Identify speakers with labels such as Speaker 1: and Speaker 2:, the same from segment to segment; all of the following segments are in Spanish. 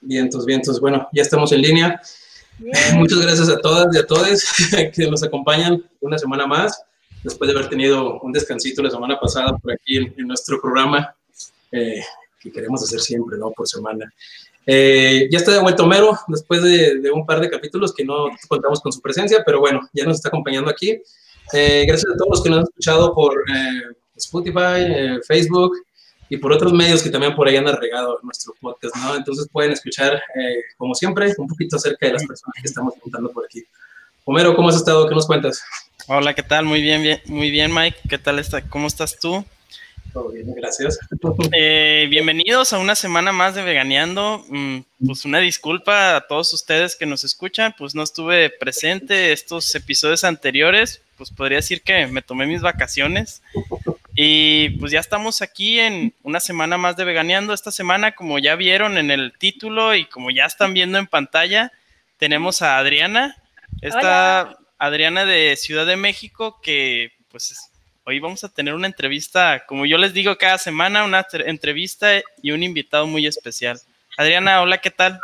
Speaker 1: Vientos, vientos. Bueno, ya estamos en línea. Muchas gracias a todas y a todos que nos acompañan una semana más, después de haber tenido un descansito la semana pasada por aquí en, nuestro programa, eh, que queremos hacer siempre, ¿no? Por semana. Eh, ya está de vuelta Homero, después de, un par de capítulos que no contamos con su presencia, pero bueno, ya nos está acompañando aquí. Eh, gracias a todos los que nos han escuchado por Spotify, Facebook, y por otros medios que también por ahí han regado nuestro podcast, ¿no? Entonces pueden escuchar, eh, como siempre, un poquito acerca de las personas que estamos contando por aquí. Homero, ¿cómo has estado? ¿Qué nos cuentas?
Speaker 2: Hola, ¿qué tal? Muy bien, bien muy bien, Mike. ¿Qué tal está? ¿Cómo estás tú?
Speaker 1: Todo bien, gracias.
Speaker 2: Eh, bienvenidos a una semana más de Veganeando. Mm, pues una disculpa a todos ustedes que nos escuchan, pues no estuve presente estos episodios anteriores, pues podría decir que me tomé mis vacaciones. Y pues ya estamos aquí en una semana más de Veganeando. Esta semana, como ya vieron en el título y como ya están viendo en pantalla, tenemos a Adriana. Esta Adriana de Ciudad de México, que pues hoy vamos a tener una entrevista, como yo les digo cada semana, una entrevista y un invitado muy especial. Adriana, hola, ¿qué tal?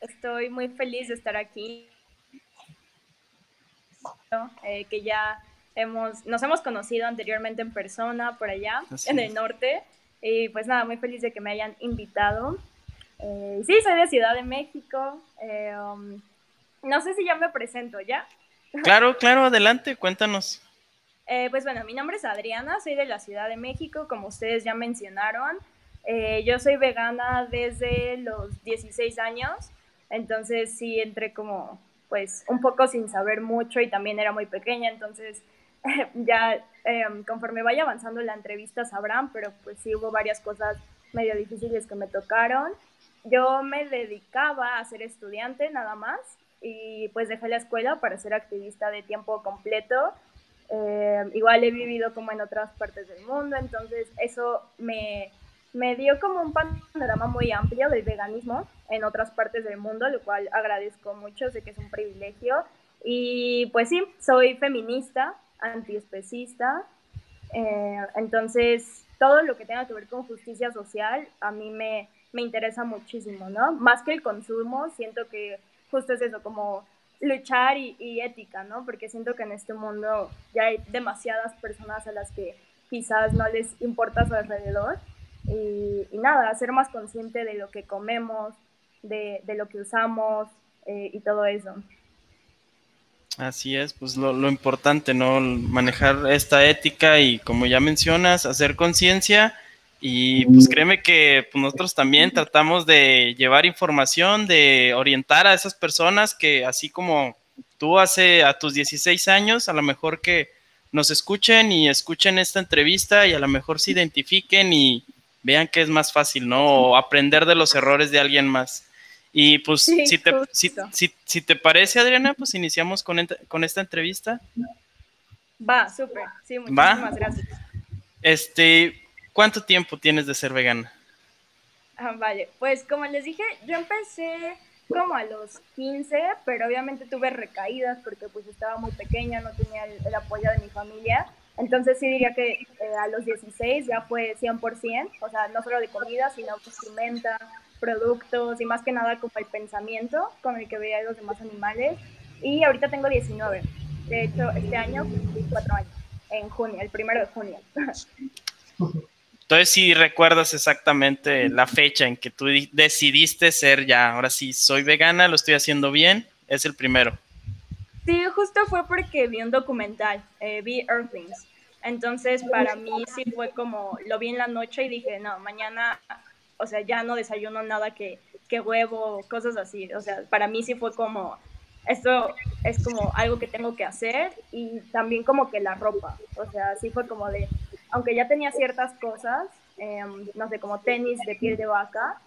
Speaker 3: Estoy muy feliz de estar aquí eh, que ya hemos, nos hemos conocido anteriormente en persona por allá, en el norte. Y pues nada, muy feliz de que me hayan invitado. Eh, sí, soy de Ciudad de México. Eh, um, no sé si ya me presento, ¿ya?
Speaker 2: Claro, claro, adelante, cuéntanos.
Speaker 3: pues bueno, mi nombre es Adriana, soy de la Ciudad de México, como ustedes ya mencionaron. yo soy vegana desde los 16 años, entonces sí entré como pues un poco sin saber mucho y también era muy pequeña, entonces ya em, conforme vaya avanzando la entrevista sabrán, pero pues sí hubo varias cosas medio difíciles que me tocaron. Yo me dedicaba a ser estudiante nada más y pues dejé la escuela para ser activista de tiempo completo. Em, igual he vivido como en otras partes del mundo, entonces eso me me dio como un panorama muy amplio del veganismo en otras partes del mundo, lo cual agradezco mucho, sé que es un privilegio. Y pues sí, soy feminista, antiespecista, eh, entonces todo lo que tenga que ver con justicia social a mí me, me interesa muchísimo, ¿no? Más que el consumo, siento que justo es eso, como luchar y, y, ética, ¿no? Porque siento que en este mundo ya hay demasiadas personas a las que quizás no les importa su alrededor y, nada, ser más consciente de lo que comemos, de, lo que usamos eh, y todo eso.
Speaker 2: Así es, pues lo, lo, importante, ¿no? Manejar esta ética y como ya mencionas, hacer conciencia y pues créeme que pues, nosotros también tratamos de llevar información, de orientar a esas personas que así como tú hace a tus 16 años, a lo mejor que nos escuchen y escuchen esta entrevista y a lo mejor se identifiquen y, vean que es más fácil, ¿no? aprender de los errores de alguien más. Y pues, si, te, si, te parece, Adriana, pues iniciamos con, con esta entrevista.
Speaker 3: Va, súper. Sí, muchísimas gracias.
Speaker 2: Este, ¿cuánto tiempo tienes de ser vegana?
Speaker 3: Ah, vale, pues como les dije, yo empecé como a los 15, pero obviamente tuve recaídas porque pues estaba muy pequeña, no tenía el apoyo de mi familia. Entonces sí diría que eh, a los 16 ya fue 100%, o sea, no solo de comida, sino vestimenta, productos y más que nada como el pensamiento con el que veía a los demás animales. Y ahorita tengo 19. De hecho, este año cumplí 4 años, en junio, el primero de junio.
Speaker 2: Entonces, si recuerdas exactamente la fecha en que tú decidiste ser ya, ahora sí, soy vegana, lo estoy haciendo bien, es el primero.
Speaker 3: Sí, justo fue porque vi un documental, eh, vi Earthlings. Entonces, para mí sí fue como, lo vi en la noche y dije, no, mañana, o sea, ya no desayuno nada que, que huevo, cosas así. O sea, para mí sí fue como, esto es como algo que tengo que hacer y también como que la ropa. O sea, sí fue como de, aunque ya tenía ciertas cosas, em, no sé, como tenis de piel de vaca,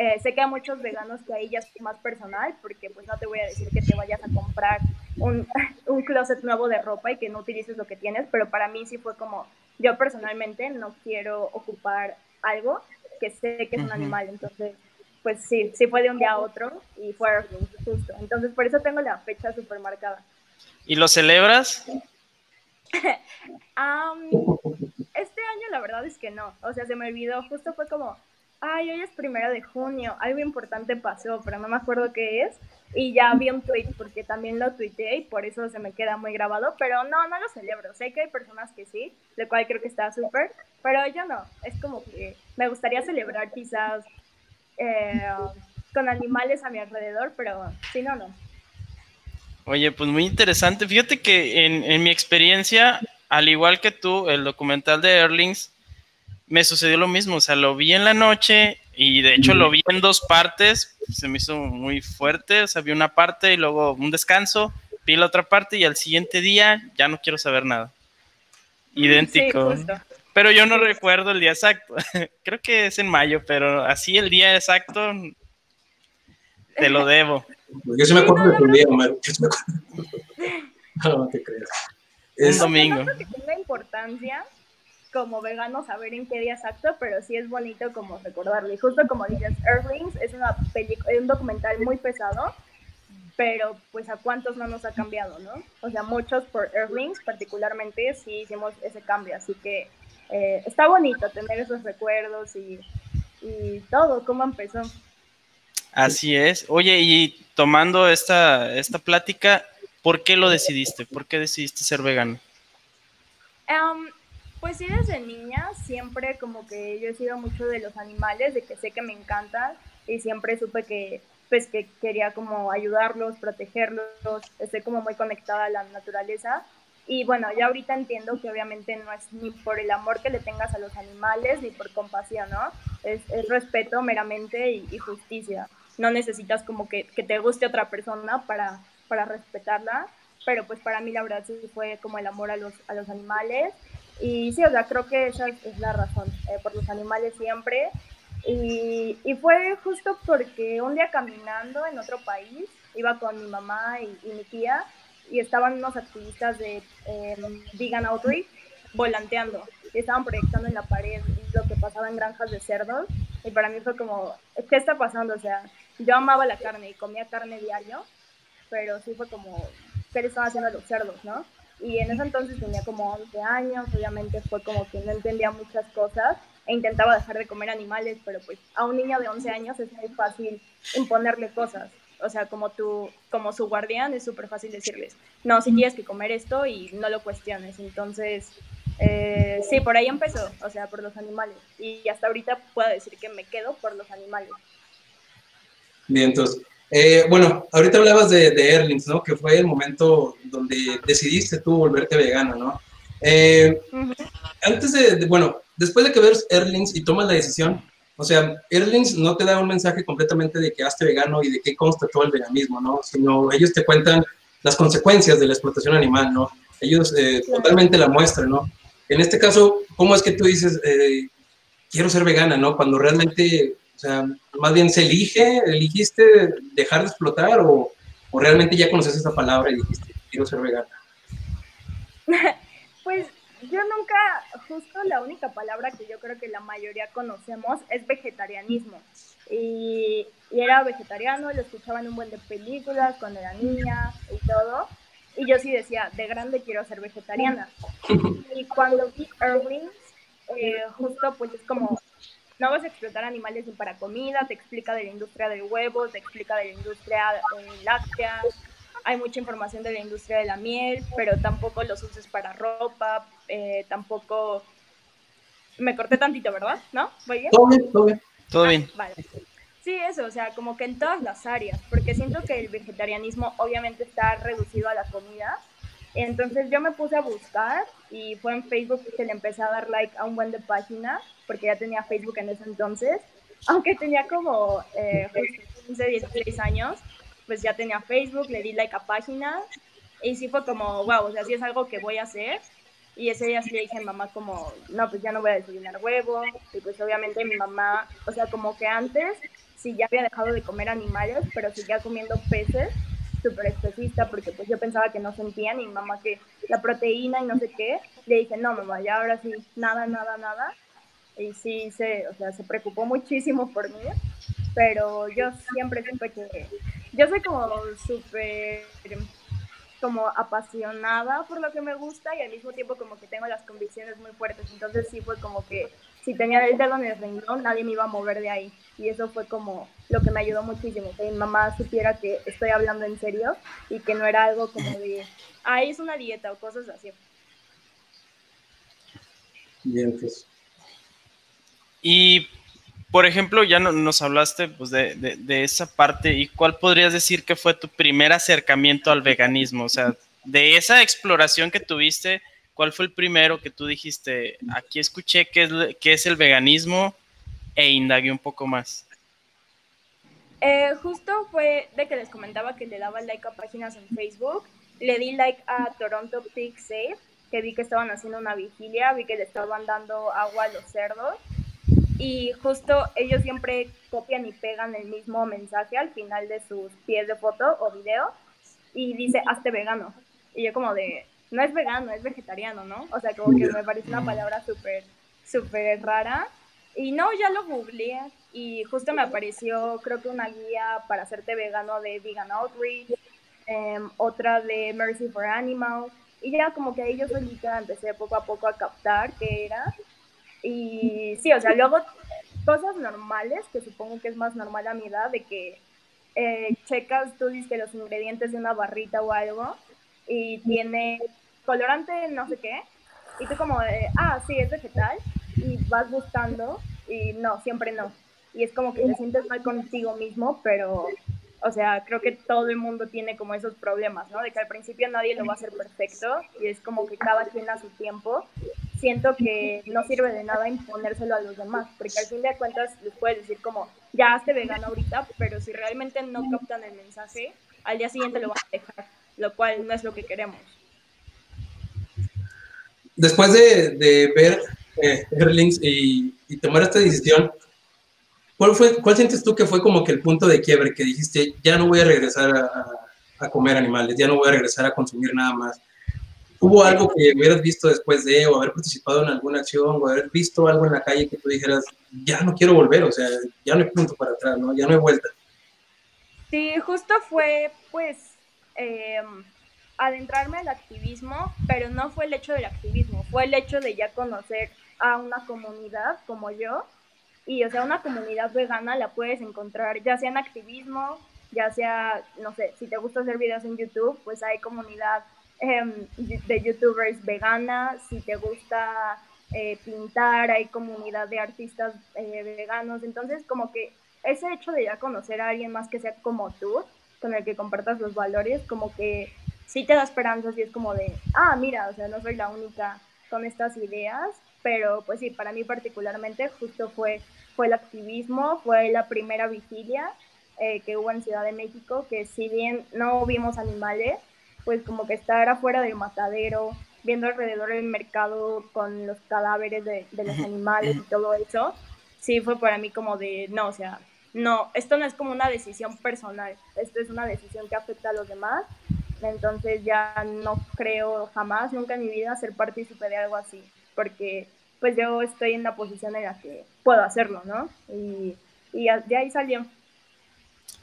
Speaker 3: eh, sé que hay muchos veganos que ahí ya es más personal, porque pues no te voy a decir que te vayas a comprar un, un closet nuevo de ropa y que no utilices lo que tienes, pero para mí sí fue como, yo personalmente no quiero ocupar algo que sé que es un animal, entonces pues sí, sí fue de un día a otro y fue justo. Entonces por eso tengo la fecha súper marcada.
Speaker 2: ¿Y lo celebras?
Speaker 3: este año la verdad es que no, o sea, se me olvidó, justo fue como, ay, hoy es primero de junio, algo importante pasó, pero no me acuerdo qué es, y ya vi un tweet porque también lo tuiteé y por eso se me queda muy grabado, pero no, no lo celebro, sé que hay personas que sí, lo cual creo que está súper, pero yo no, es como que me gustaría celebrar quizás eh, con animales a mi alrededor, pero si no, no.
Speaker 2: Oye, pues muy interesante. Fíjate que en, mi experiencia, al igual que tú, el documental de Erlings, me sucedió lo mismo. O sea, lo vi en la noche y de hecho lo vi en dos partes. Se me hizo muy fuerte. O sea, vi una parte y luego un descanso. Vi la otra parte y al siguiente día ya no quiero saber nada. Idéntico. pero yo no recuerdo el día exacto. Creo que es en mayo, pero así el día exacto te lo debo.
Speaker 1: Yo sí me acuerdo de tu día, Omar. No, no te creas.
Speaker 2: Es un domingo.
Speaker 3: Que tenga importancia como vegano saber en qué día exacto, pero sí es bonito como recordarlo. Y justo como dices, Earthlings es una un documental muy pesado, pero pues a cuántos no nos ha cambiado, ¿no? O sea, muchos por Earthlings particularmente sí hicimos ese cambio, así que eh, está bonito tener esos recuerdos y, y todo, cómo empezó.
Speaker 2: Así es. Oye, y tomando esta, esta plática, ¿por qué lo decidiste? ¿Por qué decidiste ser vegano?
Speaker 3: Em, pues sí, desde niña siempre como que yo he sido mucho de los animales, de que sé que me encantan y siempre supe que pues que quería como ayudarlos, protegerlos, estoy como muy conectada a la naturaleza. Y bueno, ya ahorita entiendo que obviamente no es ni por el amor que le tengas a los animales, ni por compasión, ¿no? Es, respeto meramente y justicia no necesitas como que, te guste otra persona para, para respetarla, pero pues para mí la verdad sí fue como el amor a los, a los animales y sí, o sea, creo que esa es la razón, eh, por los animales siempre. Y, y, fue justo porque un día caminando en otro país, iba con mi mamá y, mi tía, y estaban unos activistas de eh, Vegan Outreach volanteando, y estaban proyectando en la pared lo que pasaba en granjas de cerdos, y para mí fue como, ¿qué está pasando? O sea, yo amaba la carne y comía carne diario, pero sí fue como, ¿qué le estaban haciendo los cerdos, no? Y en ese entonces tenía como 11 años, obviamente fue como que no entendía muchas cosas e intentaba dejar de comer animales, pero pues a un niño de 11 años es muy fácil imponerle cosas. O sea, como tú, como su guardián, es súper fácil decirles, no, si tienes que comer esto y no lo cuestiones. Entonces, eh, sí, por ahí empezó, o sea, por los animales. Y hasta ahorita puedo decir que me quedo por los animales.
Speaker 1: Bien, entonces, eh, bueno, ahorita hablabas de, de, Erlings, ¿no? Que fue el momento donde decidiste tú volverte vegano, ¿no? Eh, antes de, bueno, después de que ves Erlings y tomas la decisión, o sea, Erlings no te da un mensaje completamente de que hazte vegano y de qué consta todo el veganismo, ¿no? Sino ellos te cuentan las consecuencias de la explotación animal, ¿no? Ellos eh, totalmente la muestran, ¿no? En este caso, ¿cómo es que tú dices, quiero ser vegana, ¿no? Cuando realmente o sea, más bien se elige, eligiste dejar de explotar o, o realmente ya conoces esa palabra y dijiste, quiero ser vegana.
Speaker 3: pues yo nunca, justo la única palabra que yo creo que la mayoría conocemos es vegetarianismo. Y, y, era vegetariano, lo escuchaba en un buen de películas cuando era niña y todo. Y yo sí decía, de grande quiero ser vegetariana. Y cuando vi Irving, eh, justo pues es como, no vas a explotar animales ni para comida, te explica de la industria del huevo, te explica de la industria eh, láctea, hay mucha información de la industria de la miel, pero tampoco los uses para ropa, eh, tampoco... Me corté tantito, ¿verdad? ¿No? ¿Voy bien?
Speaker 1: Todo bien, todo bien.
Speaker 2: Todo bien.
Speaker 3: Ah, vale. Sí, eso, o sea, como que en todas las áreas, porque siento que el vegetarianismo obviamente está reducido a la comida, entonces yo me puse a buscar y fue en Facebook que le empecé a dar like a un buen de páginas, porque ya tenía Facebook en ese entonces. Aunque tenía como eh, 15, 16 años, pues ya tenía Facebook, le di like a páginas y sí fue como, wow, o sea, sí es algo que voy a hacer. Y ese día sí le dije a mi mamá como, no, pues ya no voy a desayunar huevo. Y pues obviamente mi mamá, o sea, como que antes sí ya había dejado de comer animales, pero seguía comiendo peces súper especista porque pues yo pensaba que no sentían y mi mamá que la proteína y no sé qué, le dije, no mamá, ya ahora sí, nada, nada, nada. Y sí, se, o sea, se preocupó muchísimo por mí, pero yo siempre siempre que, yo soy como súper, como apasionada por lo que me gusta y al mismo tiempo como que tengo las convicciones muy fuertes. Entonces sí fue como que si tenía el dedo en el renglón, nadie me iba a mover de ahí. Y eso fue como lo que me ayudó muchísimo, que mi mamá supiera que estoy hablando en serio y que no era algo como de, ahí es una dieta o cosas así.
Speaker 1: Bien, pues.
Speaker 2: Y, por ejemplo, ya nos hablaste pues, de, de, esa parte. ¿Y cuál podrías decir que fue tu primer acercamiento al veganismo? O sea, de esa exploración que tuviste, ¿cuál fue el primero que tú dijiste, aquí escuché qué es, qué es el veganismo e indagué un poco más?
Speaker 3: Eh, justo fue de que les comentaba que le daba like a páginas en Facebook. Le di like a Toronto Pig Safe, que vi que estaban haciendo una vigilia, vi que le estaban dando agua a los cerdos y justo ellos siempre copian y pegan el mismo mensaje al final de sus pies de foto o video y dice hazte vegano. Y yo como de, no es vegano, es vegetariano, ¿no? O sea, como que me parece una palabra súper, súper rara. Y no, ya lo googleé y justo me apareció, creo que una guía para hacerte vegano de Vegan Outreach, em, otra de Mercy for Animals. Y ya como que ahí yo solita empecé poco a poco a captar qué era. Y sí, o sea, luego cosas normales, que supongo que es más normal a mi edad, de que eh, checas, tú dices que los ingredientes de una barrita o algo y tiene colorante no sé qué, y tú como de, ah, sí, es vegetal, y vas buscando y no, siempre no. Y es como que te sientes mal contigo mismo, pero, o sea, creo que todo el mundo tiene como esos problemas, ¿no? De que al principio nadie lo va a hacer perfecto y es como que cada quien a su tiempo siento que no sirve de nada imponérselo a los demás, porque al fin de cuentas les puedes decir como, ya hazte vegano ahorita, pero si realmente no captan el mensaje, al día siguiente lo van a dejar, lo cual no es lo que queremos.
Speaker 1: Después de, ver eh, Erlings y, tomar esta decisión, ¿cuál, fue, ¿cuál sientes tú que fue como que el punto de quiebre que dijiste, ya no voy a regresar a comer animales, ya no voy a regresar a consumir nada más? ¿Hubo algo que hubieras visto después de, o haber participado en alguna acción, o haber visto algo en la calle que tú dijeras, ya no quiero volver, o sea, ya no hay punto para atrás, ¿no? Ya no hay vuelta.
Speaker 3: Sí, justo fue, pues, em, adentrarme al activismo, pero no fue el hecho del activismo, fue el hecho de ya conocer a una comunidad como yo. Y, o sea, una comunidad vegana la puedes encontrar ya sea en activismo, ya sea, no sé, si te gusta hacer videos en YouTube, pues hay comunidad Em, de youtubers veganas, si te gusta eh, pintar, hay comunidad de artistas eh, veganos, entonces como que ese hecho de ya conocer a alguien más que sea como tú, con el que compartas los valores, como que sí te da esperanzas y es como de, ah, mira, o sea, no soy la única con estas ideas, pero pues sí, para mí particularmente justo fue, fue el activismo, fue la primera vigilia eh, que hubo en Ciudad de México, que si bien no vimos animales, pues como que estar afuera del matadero, viendo alrededor el mercado con los cadáveres de, los animales y todo eso, sí fue para mí como de, no, o sea, no, esto no es como una decisión personal, esto es una decisión que afecta a los demás, entonces ya no creo jamás, nunca en mi vida ser partícipe de algo así, porque pues yo estoy en la posición en la que puedo hacerlo, ¿no? Y, y de ahí salió.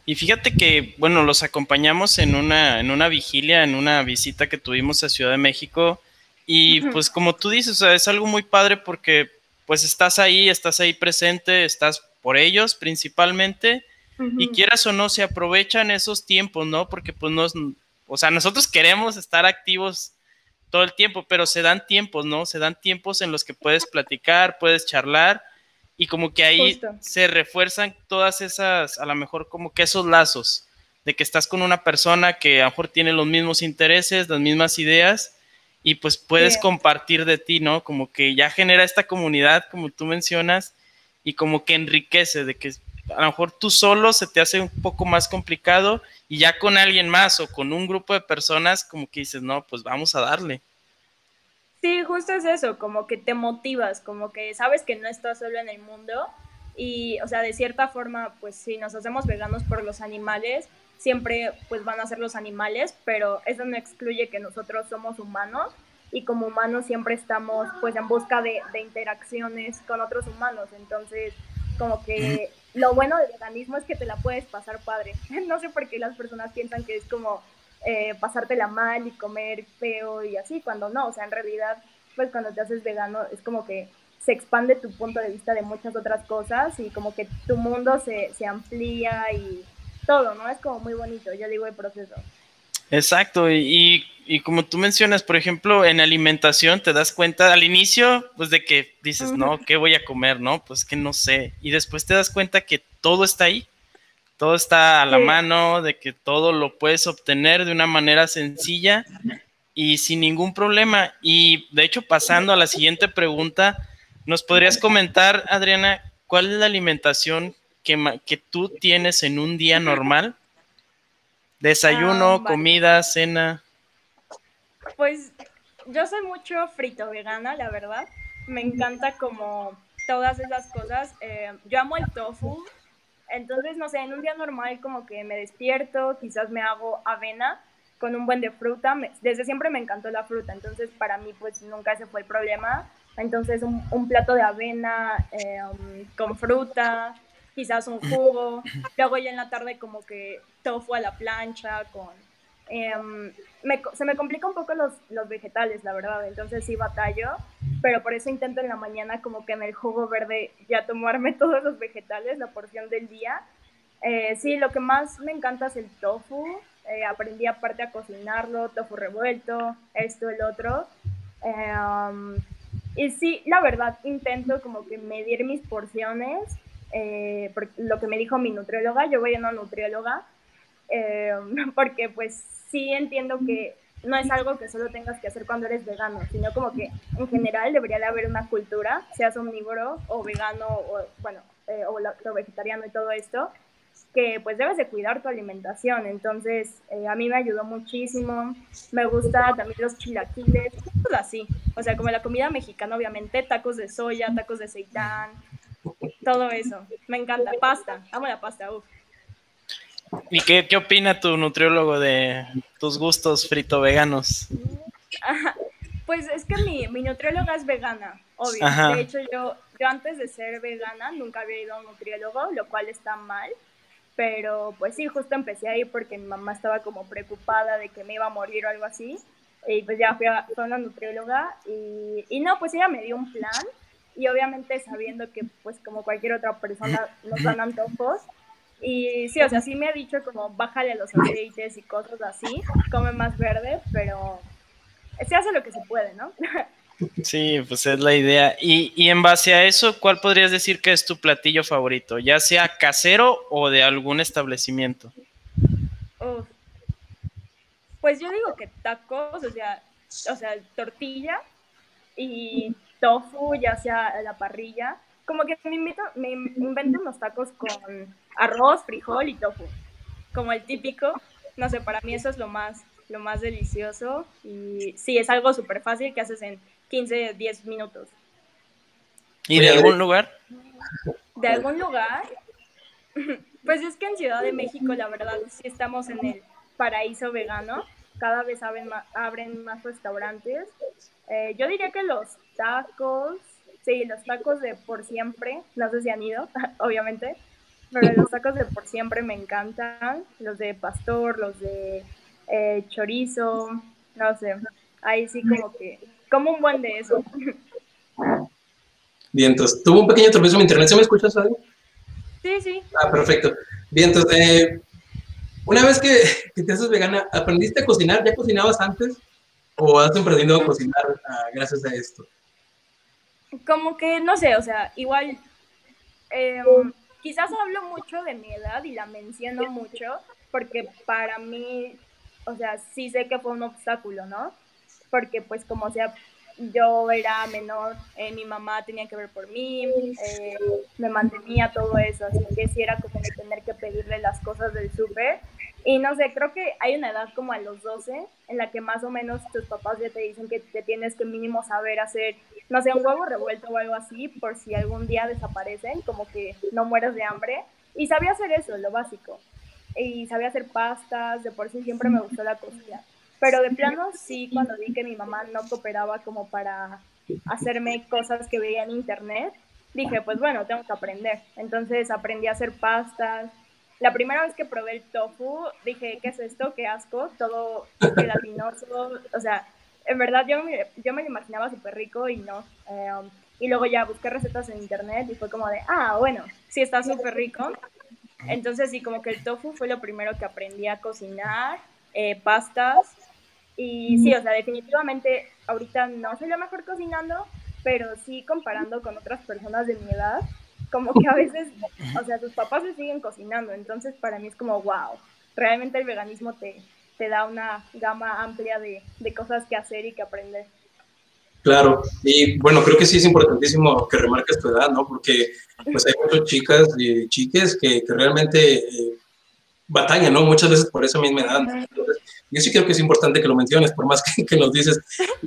Speaker 2: Y fíjate que, bueno, los acompañamos en una, en una vigilia, en una visita que tuvimos a Ciudad de México. Y pues como tú dices, es algo muy padre porque pues estás ahí, estás ahí presente, estás por ellos principalmente. Y quieras o no, se aprovechan esos tiempos, ¿no? Porque pues nos, o sea, nosotros queremos estar activos todo el tiempo, pero se dan tiempos, ¿no? Se dan tiempos en los que puedes platicar, puedes charlar y como que ahí se refuerzan todas esas, a lo mejor como que esos lazos, de que estás con una persona que a lo mejor tiene los mismos intereses, las mismas ideas, y pues puedes compartir de ti, ¿no? Como que ya genera esta comunidad, como tú mencionas, y como que enriquece, de que a lo mejor tú solo se te hace un poco más complicado, y ya con alguien más o con un grupo de personas, como que dices, no, pues vamos a darle.
Speaker 3: Sí, justo es eso, como que te motivas, como que sabes que no estás solo en el mundo y, o sea, de cierta forma, pues si nos hacemos veganos por los animales, siempre pues van a ser los animales, pero eso no excluye que nosotros somos humanos y como humanos siempre estamos pues en busca de, de interacciones con otros humanos, entonces como que lo bueno del veganismo es que te la puedes pasar padre. No sé por qué las personas piensan que es como eh, pasártela mal y comer feo y así, cuando no, o sea, en realidad, pues cuando te haces vegano es como que se expande tu punto de vista de muchas otras cosas y como que tu mundo se, se amplía y todo, ¿no? Es como muy bonito, ya digo el proceso.
Speaker 2: Exacto, y, y, como tú mencionas, por ejemplo, en alimentación te das cuenta al inicio, pues de que dices, no, ¿qué voy a comer? No, pues que no sé. Y después te das cuenta que todo está ahí, todo está a la mano, de que todo lo puedes obtener de una manera sencilla y sin ningún problema. Y de hecho, pasando a la siguiente pregunta, ¿nos podrías comentar, Adriana, cuál es la alimentación que, que tú tienes en un día normal? Desayuno, ah, comida, cena.
Speaker 3: Pues yo soy mucho frito vegana, la verdad. Me encanta como todas esas cosas. Eh, yo amo el tofu. Entonces, no sé, en un día normal como que me despierto, quizás me hago avena con un buen de fruta. desde siempre me encantó la fruta, entonces para mí pues nunca ese fue el problema. Entonces un, plato de avena eh, um, con fruta, quizás un jugo, luego ya en la tarde como que tofu a la plancha con... Em, se me complica un poco los, los vegetales, la verdad, entonces sí batallo, pero por eso intento en la mañana como que en el jugo verde ya tomarme todos los vegetales, la porción del día. Eh, sí, lo que más me encanta es el tofu, eh, aprendí aparte a cocinarlo, tofu revuelto, esto, el otro. Em, y sí, la verdad, intento como que medir mis porciones eh, lo que me dijo mi nutrióloga, yo voy a una nutrióloga, eh, porque pues sí entiendo que no es algo que solo tengas que hacer cuando eres vegano, sino como que en general debería de haber una cultura, seas omnívoro o vegano o bueno, eh, o, vegetariano y todo esto, que pues debes de cuidar tu alimentación. Entonces, a mí me ayudó muchísimo. Me gusta también los chilaquiles, cosas así. O sea, como la comida mexicana, obviamente, tacos de soya, tacos de seitán, todo eso. Me encanta. Pasta. Amo la pasta.
Speaker 2: ¿Y qué, qué, opina tu nutriólogo de tus gustos frito veganos?
Speaker 3: Pues es que mi, mi nutrióloga es vegana, obvio. De hecho, yo, yo antes de ser vegana nunca había ido a un nutriólogo, lo cual está mal. Pero pues sí, justo empecé ahí porque mi mamá estaba como preocupada de que me iba a morir o algo así. Y pues ya fui a, fui a una nutrióloga y, y no, pues ella me dio un plan y obviamente sabiendo que pues como cualquier otra persona nos dan antojos. Y sí, o sea, sí me ha dicho como bájale los aceites y cosas así, come más verde, pero se hace lo que se puede, ¿no?
Speaker 2: Sí, pues es la idea. Y, y, en base a eso, ¿cuál podrías decir que es tu platillo favorito? Ya sea casero o de algún establecimiento.
Speaker 3: Pues yo digo que tacos, o sea, o sea, tortilla y tofu, ya sea a la parrilla. Como que me, invito, me invento unos tacos con arroz, frijol y tofu. Como el típico. No sé, para mí eso es lo más, lo más delicioso. Y sí, es algo súper fácil que haces en 15, 10 minutos.
Speaker 2: ¿Y de algún lugar?
Speaker 3: ¿De algún lugar? Pues es que en Ciudad de México, la verdad, sí estamos en el paraíso vegano. Cada vez abren más, abren más restaurantes. Eh, yo diría que los tacos, sí, los tacos de por siempre, no sé si han ido, obviamente, pero los tacos de por siempre me encantan, los de pastor, los de eh, chorizo, no sé, ahí sí como que, como un buen de eso.
Speaker 1: Bien, entonces, tuvo un pequeño tropiezo en internet, ¿se me escuchas algo?
Speaker 3: Sí, sí.
Speaker 1: Ah, perfecto. Bien, entonces, eh, una vez que, que, te haces vegana, ¿aprendiste a cocinar? ¿Ya cocinabas antes? ¿O has aprendido a cocinar ah, gracias a esto?
Speaker 3: Como que, no sé, o sea, igual, em, quizás hablo mucho de mi edad y la menciono mucho, porque para mí, o sea, sí sé que fue un obstáculo, ¿no? Porque pues como sea, yo era menor, eh, mi mamá tenía que ver por mí, eh, me mantenía todo eso, así que sí era como tener que pedirle las cosas del súper y no sé, creo que hay una edad como a los 12 en la que más o menos tus papás ya te dicen que te tienes que mínimo saber hacer, no sé, un huevo revuelto o algo así, por si algún día desaparecen, como que no mueras de hambre. Y sabía hacer eso, lo básico. Y sabía hacer pastas, de por sí siempre me gustó la cocina. Pero de plano sí, cuando vi que mi mamá no cooperaba como para hacerme cosas que veía en internet, dije, pues bueno, tengo que aprender. Entonces aprendí a hacer pastas, la primera vez que probé el tofu, dije, ¿qué es esto? Qué asco, todo gelatinoso, o sea, en verdad yo me, yo me lo imaginaba súper rico y no. Em, y luego ya busqué recetas en internet y fue como de, ah, bueno, sí está súper rico. Entonces sí, como que el tofu fue lo primero que aprendí a cocinar, eh, pastas. Y sí, o sea, definitivamente ahorita no soy la mejor cocinando, pero sí comparando con otras personas de mi edad, como que a veces, o sea, tus papás se siguen cocinando, entonces para mí es como, wow, realmente el veganismo te, te da una gama amplia de, de cosas que hacer y que aprender.
Speaker 1: Claro, y bueno, creo que sí es importantísimo que remarques tu edad, ¿no? Porque pues hay muchas chicas y chiques que, que realmente eh, batallan, ¿no? Muchas veces por esa misma edad. Entonces, yo sí creo que es importante que lo menciones, por más que, que nos dices.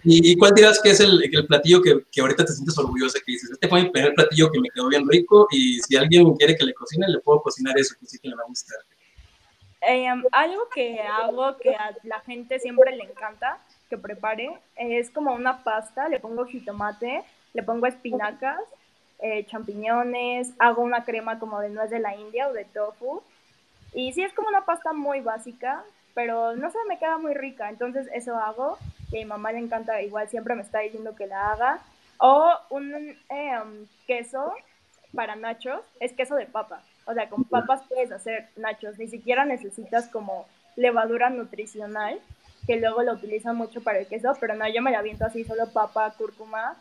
Speaker 1: ¿Y, cuál dirás que es el, el platillo que, que, ahorita te sientes orgullosa? Que dices, este fue mi primer platillo que me quedó bien rico y si alguien quiere que le cocine, le puedo cocinar eso, que sí que le va a gustar.
Speaker 3: Eh, algo que hago que a la gente siempre le encanta que prepare es como una pasta, le pongo jitomate, le pongo espinacas, eh, champiñones, hago una crema como de nuez de la India o de tofu. Y sí, es como una pasta muy básica, pero no sé, me queda muy rica. Entonces eso hago. Y a mi mamá le encanta, igual siempre me está diciendo que la haga. O un um, queso para nachos, es queso de papa. O sea, con papas puedes hacer nachos, ni siquiera necesitas como levadura nutricional, que luego lo utilizan mucho para el queso, pero no, yo me la aviento así, solo papa, cúrcuma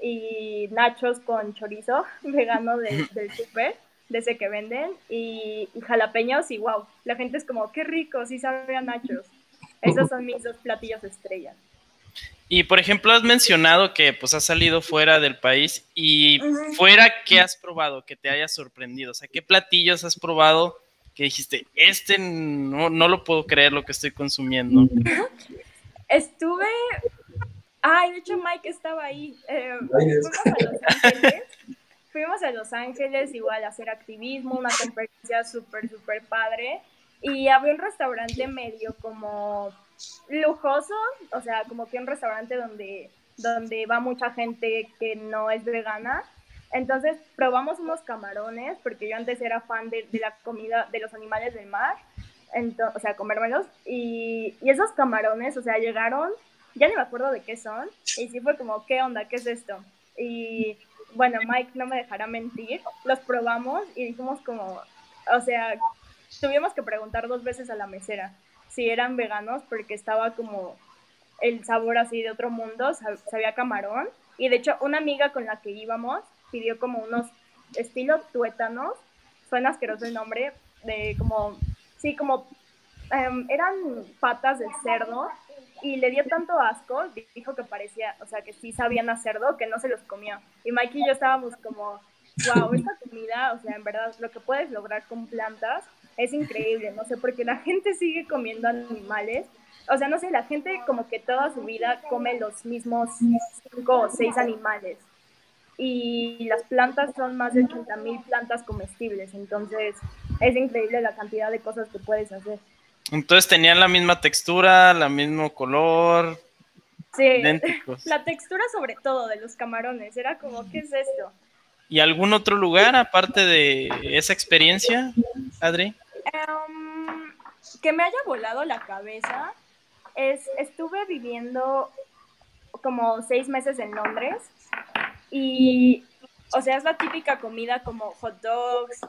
Speaker 3: y nachos con chorizo vegano del súper, de ese que venden, y, y, jalapeños y wow, la gente es como, qué rico, sí sabe a nachos. Esos son mis dos platillos estrellas.
Speaker 2: Y por ejemplo, has mencionado que pues has salido fuera del país y fuera, ¿qué has probado que te haya sorprendido? O sea, ¿qué platillos has probado que dijiste, este no, no lo puedo creer lo que estoy consumiendo?
Speaker 3: Estuve, ay, de hecho Mike estaba ahí. Eh, fuimos a Los Ángeles, igual a hacer activismo, una conferencia súper, súper padre. Y había un restaurante medio como lujoso, o sea, como que un restaurante donde, donde va mucha gente que no es vegana. Entonces probamos unos camarones, porque yo antes era fan de, de la comida de los animales del mar, entonces, o sea, comérmelos. Y, y, esos camarones, o sea, llegaron, ya ni me acuerdo de qué son, y sí fue como, ¿qué onda? ¿Qué es esto? Y bueno, Mike no me dejará mentir, los probamos y dijimos como, o sea, tuvimos que preguntar dos veces a la mesera si eran veganos porque estaba como el sabor así de otro mundo, sabía camarón. Y de hecho, una amiga con la que íbamos pidió como unos estilos tuétanos, suena asqueroso el nombre, de como, sí, como, um, eran patas de cerdo y le dio tanto asco, dijo que parecía, o sea, que sí sabían a que no se los comió. Y Mikey y yo estábamos como, wow, esta comida, o sea, en verdad, lo que puedes lograr con plantas es increíble, no sé, porque la gente sigue comiendo animales. O sea, no sé, la gente como que toda su vida come los mismos cinco o seis animales. Y las plantas son más de 80 mil plantas comestibles. Entonces, es increíble la cantidad de cosas que puedes hacer.
Speaker 2: Entonces, tenían la misma textura, la mismo color.
Speaker 3: Sí, la textura sobre todo de los camarones. Era como, ¿qué es esto?
Speaker 2: ¿Y algún otro lugar aparte de esa experiencia, Adri?
Speaker 3: Um, que me haya volado la cabeza es, estuve viviendo como seis meses en Londres y, o sea, es la típica comida como hot dogs,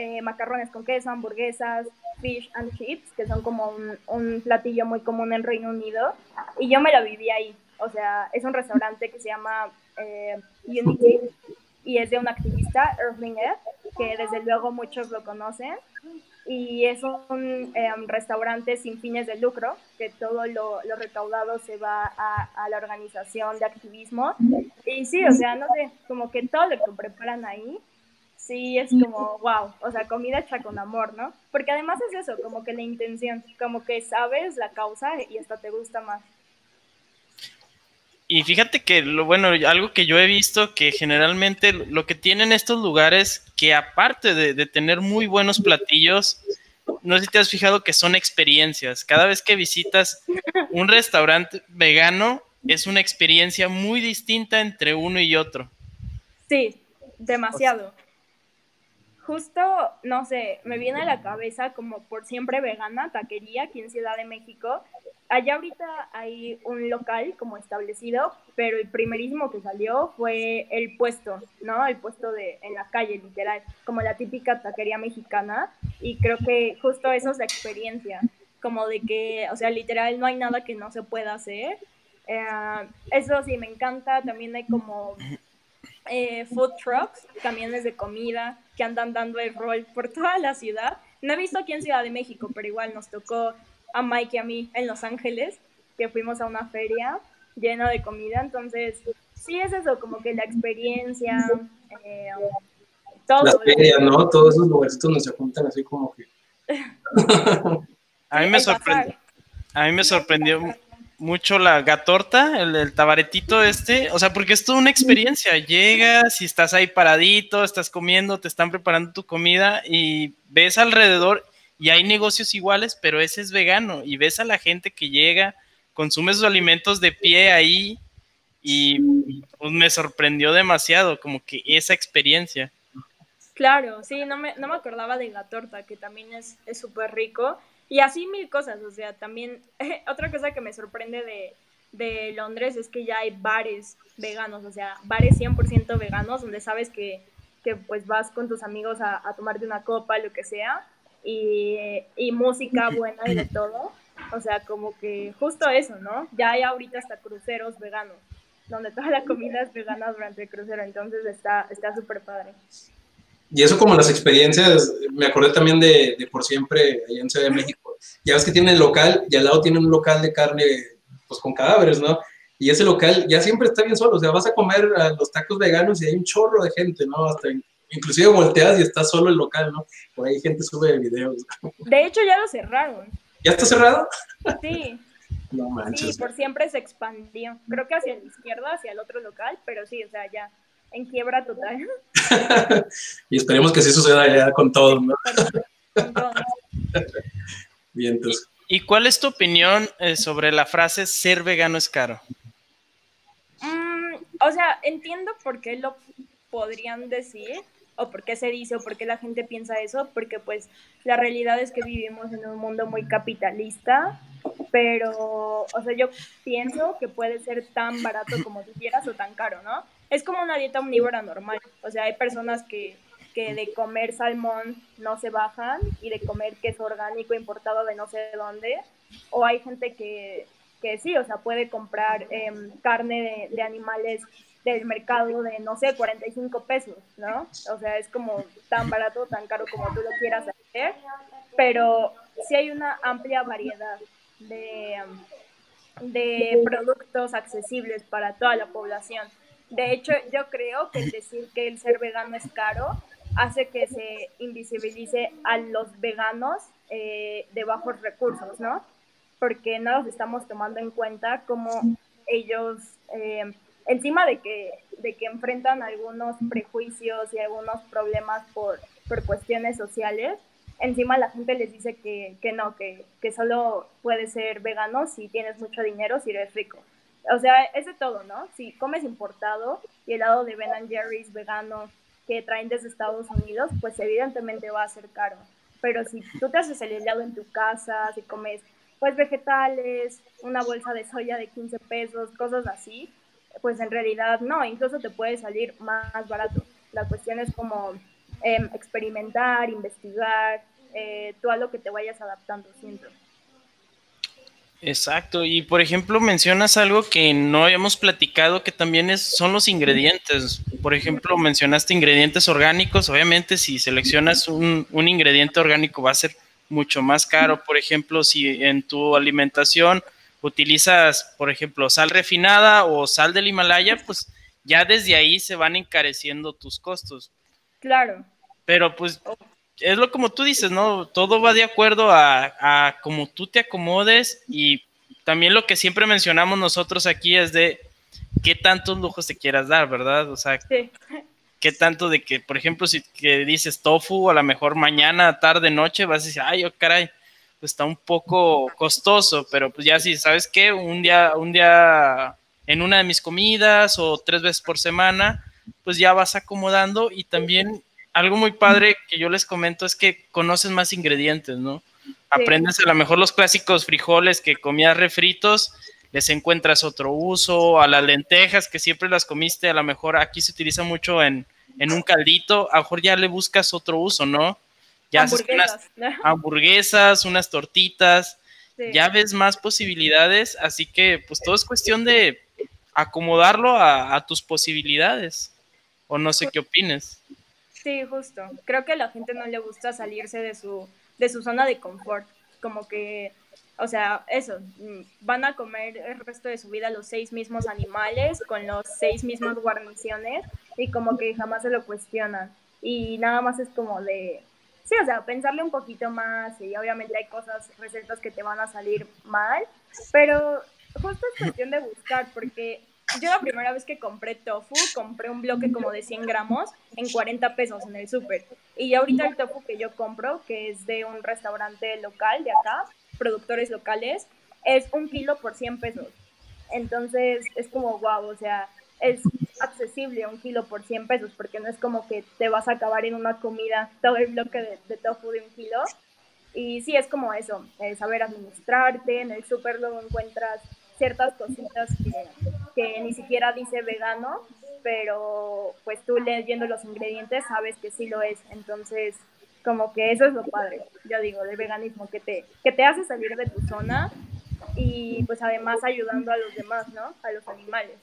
Speaker 3: eh, macarrones con queso, hamburguesas, fish and chips, que son como un, un, platillo muy común en Reino Unido, y yo me la viví ahí. O sea, es un restaurante que se llama eh, Unity y es de un activista, Earthling que desde luego muchos lo conocen. Y es un eh, restaurante sin fines de lucro, que todo lo, lo recaudado se va a, a, la organización de activismo. Y sí, o sea, no sé, como que todo lo que preparan ahí, sí es como, wow, o sea, comida hecha con amor, ¿no? Porque además es eso, como que la intención, como que sabes la causa y hasta te gusta más.
Speaker 2: Y fíjate que lo bueno, algo que yo he visto que generalmente lo que tienen estos lugares, que aparte de, de, tener muy buenos platillos, no sé si te has fijado que son experiencias. Cada vez que visitas un restaurante vegano, es una experiencia muy distinta entre uno y otro.
Speaker 3: Sí, demasiado. Justo, no sé, me viene a la cabeza como por siempre vegana, taquería aquí en Ciudad de México. Allá ahorita hay un local como establecido, pero el primerísimo que salió fue el puesto, ¿no? El puesto de en la calle, literal, como la típica taquería mexicana. Y creo que justo eso es la experiencia, como de que, o sea, literal no hay nada que no se pueda hacer. Eh, eso sí, me encanta. También hay como eh, food trucks, camiones de comida que andan dando el rol por toda la ciudad. No he visto aquí en Ciudad de México, pero igual nos tocó a Mike y a mí en Los Ángeles, que fuimos a una feria llena de comida. Entonces, sí es eso, como que la experiencia, eh,
Speaker 1: todo. La feria, ¿no? Todos esos lugares donde se juntan así como que...
Speaker 2: a mí me sorprendió. A mí me sorprendió mucho la gatorta, el, tabaretito este, o sea, porque es toda una experiencia. Llegas y estás ahí paradito, estás comiendo, te están preparando tu comida y ves alrededor y hay negocios iguales, pero ese es vegano y ves a la gente que llega, consume sus alimentos de pie ahí y pues, me sorprendió demasiado como que esa experiencia.
Speaker 3: Claro, sí, no me, no me acordaba de la torta, que también es súper rico. Y así mil cosas, o sea, también otra cosa que me sorprende de, de Londres es que ya hay bares veganos, o sea, bares 100% veganos, donde sabes que, que, pues vas con tus amigos a, a tomarte una copa, lo que sea, y, y, música buena y de todo. O sea, como que justo eso, ¿no? Ya hay ahorita hasta cruceros veganos, donde toda la comida es vegana durante el crucero, entonces está súper padre.
Speaker 1: Y eso como las experiencias, me acordé también de, de Por Siempre, allá en Ciudad de México. Ya ves que tienen local y al lado tienen un local de carne pues con cadáveres, ¿no? Y ese local ya siempre está bien solo, o sea, vas a comer a los tacos veganos y hay un chorro de gente, ¿no? Hasta inclusive volteas y está solo el local, ¿no? Por ahí gente sube videos.
Speaker 3: De hecho ya lo cerraron.
Speaker 1: ¿Ya está cerrado?
Speaker 3: Sí. No manches. Sí, por siempre se expandió. Creo que hacia la izquierda, hacia el otro local, pero sí, o sea, ya en quiebra total.
Speaker 1: y esperemos que sí suceda ya con todo, ¿no? Bien, entonces.
Speaker 2: ¿Y cuál es tu opinión eh, sobre la frase ser vegano es caro?
Speaker 3: Mm, o sea, entiendo por qué lo podrían decir, o por qué se dice, o por qué la gente piensa eso, porque pues la realidad es que vivimos en un mundo muy capitalista, pero, o sea, yo pienso que puede ser tan barato como tú quieras o tan caro, ¿no? Es como una dieta omnívora normal. O sea, hay personas que, que de comer salmón no se bajan y de comer queso orgánico importado de no sé dónde. O hay gente que, que sí, o sea, puede comprar em, carne de, de, animales del mercado de, no sé, 45 pesos, ¿no? O sea, es como tan barato, tan caro como tú lo quieras hacer. Pero sí hay una amplia variedad de, de productos accesibles para toda la población. De hecho, yo creo que el decir que el ser vegano es caro hace que se invisibilice a los veganos eh, de bajos recursos, ¿no? Porque no los estamos tomando en cuenta como ellos, eh, encima de que, de que enfrentan algunos prejuicios y algunos problemas por, por cuestiones sociales, encima la gente les dice que, que no, que, que solo puedes ser vegano si tienes mucho dinero, si eres rico o sea, es de todo, ¿no? Si comes importado y helado de Ben Jerry's vegano que traen desde Estados Unidos, pues evidentemente va a ser caro. Pero si tú te haces el helado en tu casa, si comes pues vegetales, una bolsa de soya de 15 pesos, cosas así, pues en realidad no, incluso te puede salir más barato. La cuestión es como em, experimentar, investigar, eh, tú a lo que te vayas adaptando siempre.
Speaker 2: Exacto, y por ejemplo mencionas algo que no habíamos platicado que también es, son los ingredientes. Por ejemplo, mencionaste ingredientes orgánicos, obviamente si seleccionas un, un ingrediente orgánico va a ser mucho más caro. Por ejemplo, si en tu alimentación utilizas, por ejemplo, sal refinada o sal del Himalaya, pues ya desde ahí se van encareciendo tus costos.
Speaker 3: Claro.
Speaker 2: Pero pues es lo como tú dices, ¿no? Todo va de acuerdo a, a como tú te acomodes y también lo que siempre mencionamos nosotros aquí es de qué tantos lujos te quieras dar, ¿verdad? O sea, qué tanto de que, por ejemplo, si que dices tofu, a lo mejor mañana, tarde, noche, vas a decir, ay, oh, caray, pues está un poco costoso, pero pues ya si sabes qué, un día, un día en una de mis comidas o tres veces por semana, pues ya vas acomodando y también algo muy padre que yo les comento es que conoces más ingredientes, ¿no? Aprendes a lo mejor los clásicos frijoles que comías refritos, les encuentras otro uso, a las lentejas que siempre las comiste, a lo mejor aquí se utiliza mucho en, en un caldito, a lo mejor ya le buscas otro uso, ¿no? Ya hamburguesas. unas hamburguesas, unas tortitas, ya ves más posibilidades, así que pues todo es cuestión de acomodarlo a, tus posibilidades, o no sé qué opines.
Speaker 3: Sí, justo. Creo que a la gente no le gusta salirse de su, de su zona de confort, como que, o sea, eso, mm, van a comer el resto de su vida los seis mismos animales con los seis mismas guarniciones y como que jamás se lo cuestionan. Y nada más es como de, sí, o sea, pensarle un poquito más y obviamente hay cosas, recetas que te van a salir mal, pero justo es cuestión de buscar porque yo la primera vez que compré tofu, compré un bloque como de 100 gramos en 40 pesos en el súper. Y ahorita el tofu que yo compro, que es de un restaurante local de acá, productores locales, es un kilo por 100 pesos. Entonces es como, wow, o sea, es accesible un kilo por 100 pesos, porque no es como que te vas a acabar en una comida todo el bloque de, tofu de un kilo. Y sí, es como eso, saber administrarte, en el súper luego encuentras ciertas cositas que, que, ni siquiera dice vegano, pero pues tú leyendo los ingredientes sabes que sí lo es. Entonces, como que eso es lo padre, yo digo, del veganismo, que te, que te hace salir de tu zona y pues además ayudando a los demás, ¿no? A los animales.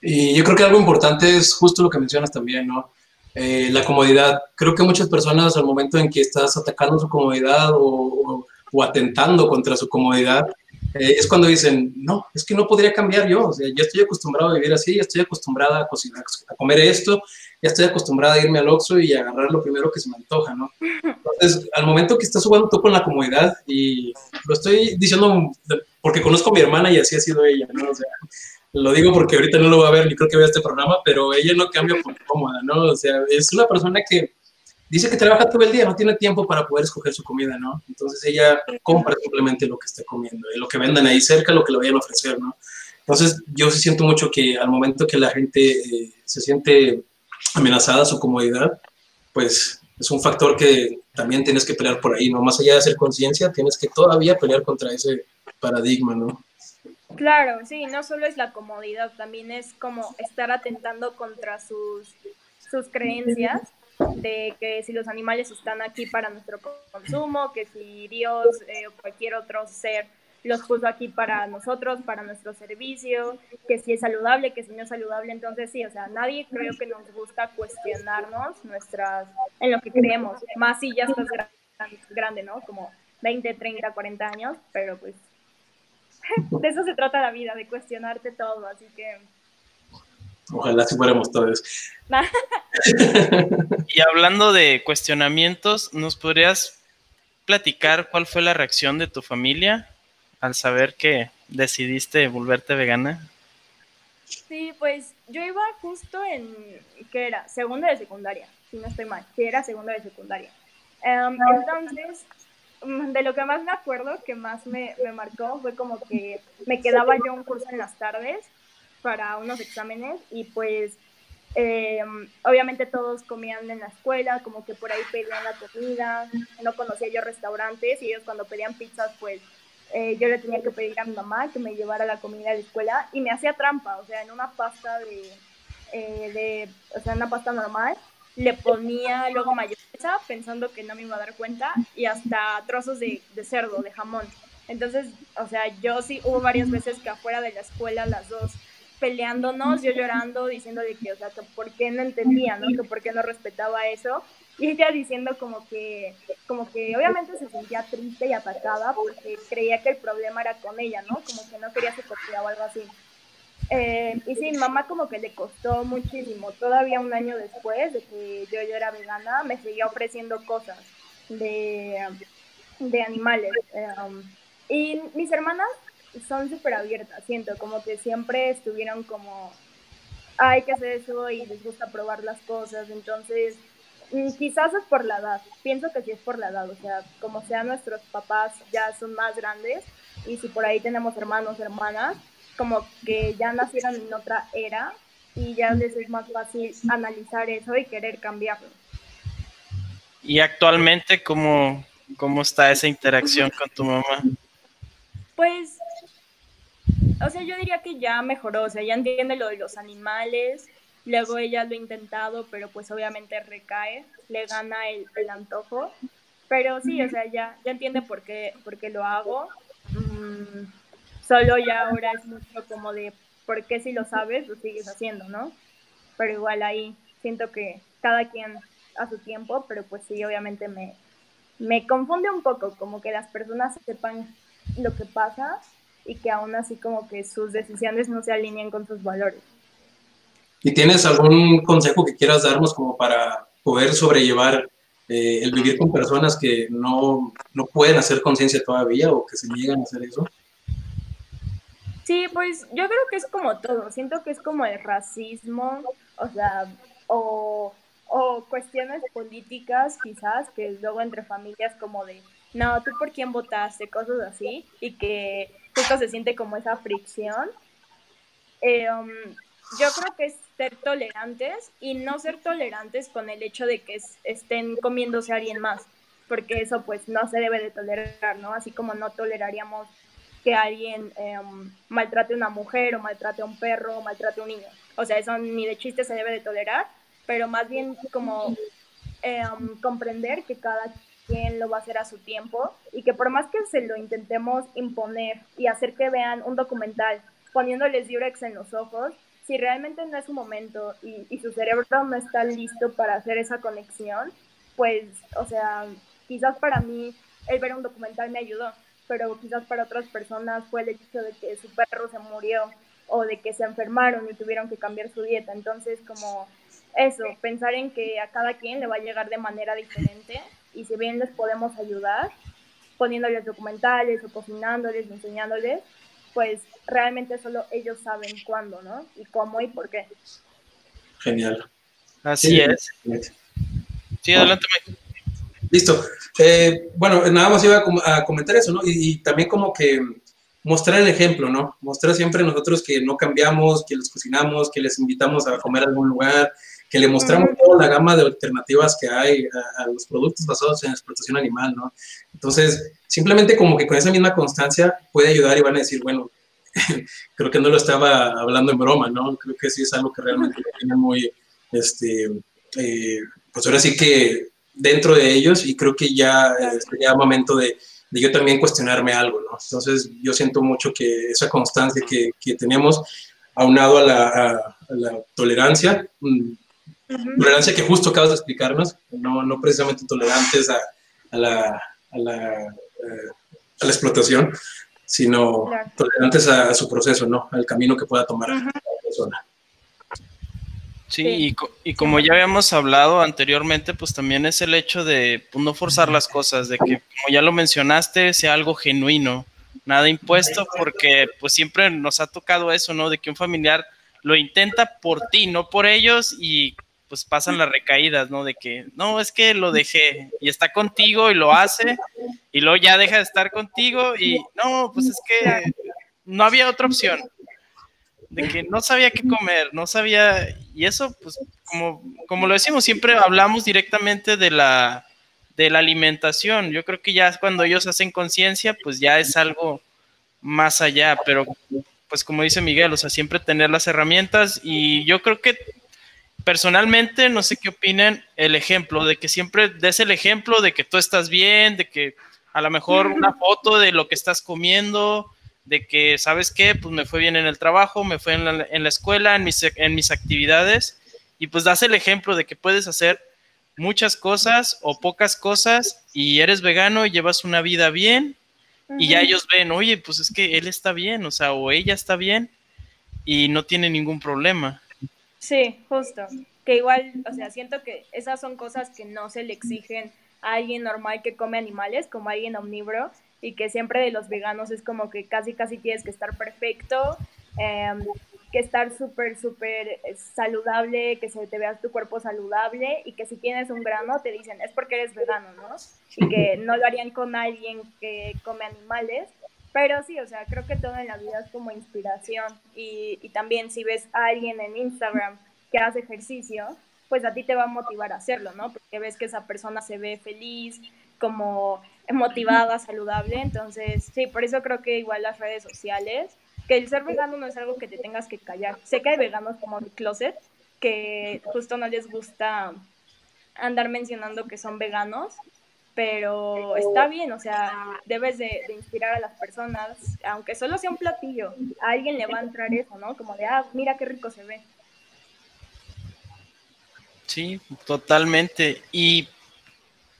Speaker 1: Y yo creo que algo importante es justo lo que mencionas también, ¿no? Eh, la comodidad. Creo que muchas personas al momento en que estás atacando su comodidad o, atentando contra su comodidad, eh, es cuando dicen, no, es que no podría cambiar yo, o sea, ya estoy acostumbrado a vivir así, ya estoy acostumbrada a cocinar, a comer esto, ya estoy acostumbrada a irme al Oxxo y agarrar lo primero que se me antoja, ¿no? Entonces, al momento que estás jugando tú con la comodidad, y lo estoy diciendo porque conozco a mi hermana y así ha sido ella, ¿no? O sea, lo digo porque ahorita no lo va a ver ni creo que vea este programa, pero ella no cambia por cómoda, ¿no? O sea, es una persona que dice que trabaja todo el día, no tiene tiempo para poder escoger su comida, ¿no? Entonces ella compra simplemente lo que esté comiendo y lo que vendan ahí cerca, lo que le vayan a ofrecer, ¿no? Entonces yo sí siento mucho que al momento que la gente eh, se siente amenazada su comodidad, pues es un factor que también tienes que pelear por ahí, ¿no? Más allá de hacer conciencia, tienes que todavía pelear contra ese paradigma, ¿no?
Speaker 3: Claro, sí, no solo es la comodidad, también es como estar atentando contra sus, sus creencias de que si los animales están aquí para nuestro consumo, que si Dios eh, o cualquier otro ser los puso aquí para nosotros, para nuestro servicio, que si es saludable, que si no es saludable, entonces sí, o sea, nadie creo que nos gusta cuestionarnos nuestras, en lo que creemos, más si ya estás grande, ¿no? Como 20, 30, 40 años, pero pues de eso se trata la vida, de cuestionarte todo, así que...
Speaker 1: Ojalá si fuéramos todos.
Speaker 2: y hablando de cuestionamientos, ¿nos podrías platicar cuál fue la reacción de tu familia al saber que decidiste volverte vegana?
Speaker 3: Sí, pues yo iba justo en, ¿qué era? Segundo de secundaria, si no estoy mal, sí era segundo de secundaria. Em, entonces, Mm, de lo que más me acuerdo, que más me, me, marcó, fue como que me quedaba yo un curso en las tardes para unos exámenes y pues eh, obviamente todos comían en la escuela, como que por ahí pedían la comida, no conocía yo restaurantes y ellos cuando pedían pizzas pues eh, yo le tenía que pedir a mi mamá que me llevara la comida a la escuela y me hacía trampa, o sea, en una pasta de, eh, de o sea, en una pasta normal le ponía luego mayonesa pensando que no me iba a dar cuenta y hasta trozos de, cerdo, de jamón. Entonces, o sea, yo sí hubo varias veces que afuera de la escuela las dos peleándonos, yo llorando, diciéndole que, o sea, que por qué no entendía, ¿no? Que por qué no respetaba eso. Y ella diciendo como que, como que obviamente se sentía triste y atacada porque creía que el problema era con ella, ¿no? Como que no quería se o algo así. Eh, y sí, mamá como que le costó muchísimo. Todavía un año después de que yo ya era vegana, me seguía ofreciendo cosas de, de animales. Um, y mis hermanas son súper abiertas, siento, como que siempre estuvieron como, hay que hacer eso y les gusta probar las cosas. Entonces, mm, quizás es por la edad. Pienso que sí es por la edad. O sea, como sea nuestros papás ya son más grandes y si por ahí tenemos hermanos, hermanas, como que ya nacieron en otra era y ya les es más fácil analizar eso y querer cambiarlo.
Speaker 2: Y actualmente, ¿cómo, cómo está esa interacción con tu mamá?
Speaker 3: Pues, o sea, yo diría que ya mejoró, o sea, ya entiende lo de los animales, luego ella lo ha intentado, pero pues obviamente recae, le gana el, el antojo, pero sí, o sea, ya, ya entiende por qué, por qué lo hago, mm, solo ya ahora es mucho como de, ¿por qué si lo sabes lo sigues haciendo, no? Pero igual ahí siento que cada quien a su tiempo, pero pues sí, obviamente me, me confunde un poco, como que las personas sepan lo que pasa y que aún así como que sus decisiones no se alineen con sus valores.
Speaker 1: ¿Y tienes algún consejo que quieras darnos como para poder sobrellevar eh, el vivir con personas que no, no pueden hacer conciencia todavía o que se niegan a hacer eso?
Speaker 3: Sí, pues yo creo que es como todo. Siento que es como el racismo, o sea, o, o cuestiones políticas quizás, que luego entre familias como de, no, tú por quién votaste, cosas así, y que justo se siente como esa fricción. Eh, um, yo creo que es ser tolerantes y no ser tolerantes con el hecho de que estén comiéndose a alguien más, porque eso pues no se debe de tolerar, ¿no? Así como no toleraríamos que alguien em, maltrate a una mujer o maltrate a un perro o maltrate a un niño. O sea, eso ni de chiste se debe de tolerar, pero más bien como em, comprender que cada quien lo va a hacer a su tiempo y que por más que se lo intentemos imponer y hacer que vean un documental poniéndoles Durex en los ojos, si realmente no es su momento y, y, su cerebro no está listo para hacer esa conexión, pues, o sea, quizás para mí el ver un documental me ayudó, pero quizás para otras personas fue el hecho de que su perro se murió o de que se enfermaron y tuvieron que cambiar su dieta. Entonces, como eso, pensar en que a cada quien le va a llegar de manera diferente y si bien les podemos ayudar poniéndoles documentales o cocinándoles, enseñándoles, pues realmente solo ellos saben cuándo, ¿no? Y cómo y por qué.
Speaker 1: Genial.
Speaker 2: Así es. Sí, adelante.
Speaker 1: Listo. Eh, bueno, nada más iba a comentar eso, ¿no? Y, y, también como que mostrar el ejemplo, ¿no? Mostrar siempre nosotros que no cambiamos, que les cocinamos, que les invitamos a comer a algún lugar, que le mostramos toda la gama de alternativas que hay a, a, los productos basados en explotación animal, ¿no? Entonces, simplemente como que con esa misma constancia puede ayudar y van a decir, bueno, creo que no lo estaba hablando en broma, ¿no? Creo que sí es algo que realmente tiene muy, este, eh, pues ahora sí que dentro de ellos y creo que ya sería momento de, de, yo también cuestionarme algo, ¿no? Entonces yo siento mucho que esa constancia que, que tenemos aunado a la, a, a la tolerancia, uh -huh. tolerancia que justo acabas de explicarnos, no, no precisamente tolerantes a, a la, a, la, eh, a la explotación, sino claro. tolerantes a, a, su proceso, ¿no? Al camino que pueda tomar uh -huh. la persona.
Speaker 2: Sí, y, y, como ya habíamos hablado anteriormente, pues también es el hecho de pues, no forzar las cosas, de que, como ya lo mencionaste, sea algo genuino, nada impuesto, porque pues siempre nos ha tocado eso, ¿no? De que un familiar lo intenta por ti, no por ellos, y pues pasan las recaídas, ¿no? De que, no, es que lo dejé y está contigo y lo hace, y luego ya deja de estar contigo y, no, pues es que no había otra opción de que no sabía qué comer, no sabía, y eso, pues, como, como lo decimos, siempre hablamos directamente de la, de la alimentación. Yo creo que ya cuando ellos hacen conciencia, pues ya es algo más allá, pero pues como dice Miguel, o sea, siempre tener las herramientas y yo creo que personalmente, no sé qué opinen, el ejemplo, de que siempre des el ejemplo de que tú estás bien, de que a lo mejor una foto de lo que estás comiendo, de que, ¿sabes qué? Pues me fue bien en el trabajo, me fue en la, en la escuela, en mis, en mis actividades, y pues das el ejemplo de que puedes hacer muchas cosas o pocas cosas y eres vegano y llevas una vida bien uh -huh. y ya ellos ven, oye, pues es que él está bien, o sea, o ella está bien y no tiene ningún problema.
Speaker 3: Sí, justo. Que igual, o sea, siento que esas son cosas que no se le exigen a alguien normal que come animales, como alguien omnívoro, y que siempre de los veganos es como que casi, casi tienes que estar perfecto, eh, que estar súper, súper saludable, que se te vea tu cuerpo saludable y que si tienes un grano te dicen es porque eres vegano, ¿no? Y que no lo harían con alguien que come animales. Pero sí, o sea, creo que todo en la vida es como inspiración y, y también si ves a alguien en Instagram que hace ejercicio, pues a ti te va a motivar a hacerlo, ¿no? Porque ves que esa persona se ve feliz, como motivada, saludable. Entonces, sí, por eso creo que igual las redes sociales, que el ser vegano no es algo que te tengas que callar. Sé que hay veganos como mi closet que justo no les gusta andar mencionando que son veganos, pero está bien, o sea, debes de, inspirar a las personas, aunque solo sea un platillo, a alguien le va a entrar eso, ¿no? Como de, ah, mira qué rico se ve.
Speaker 2: Sí, totalmente. Y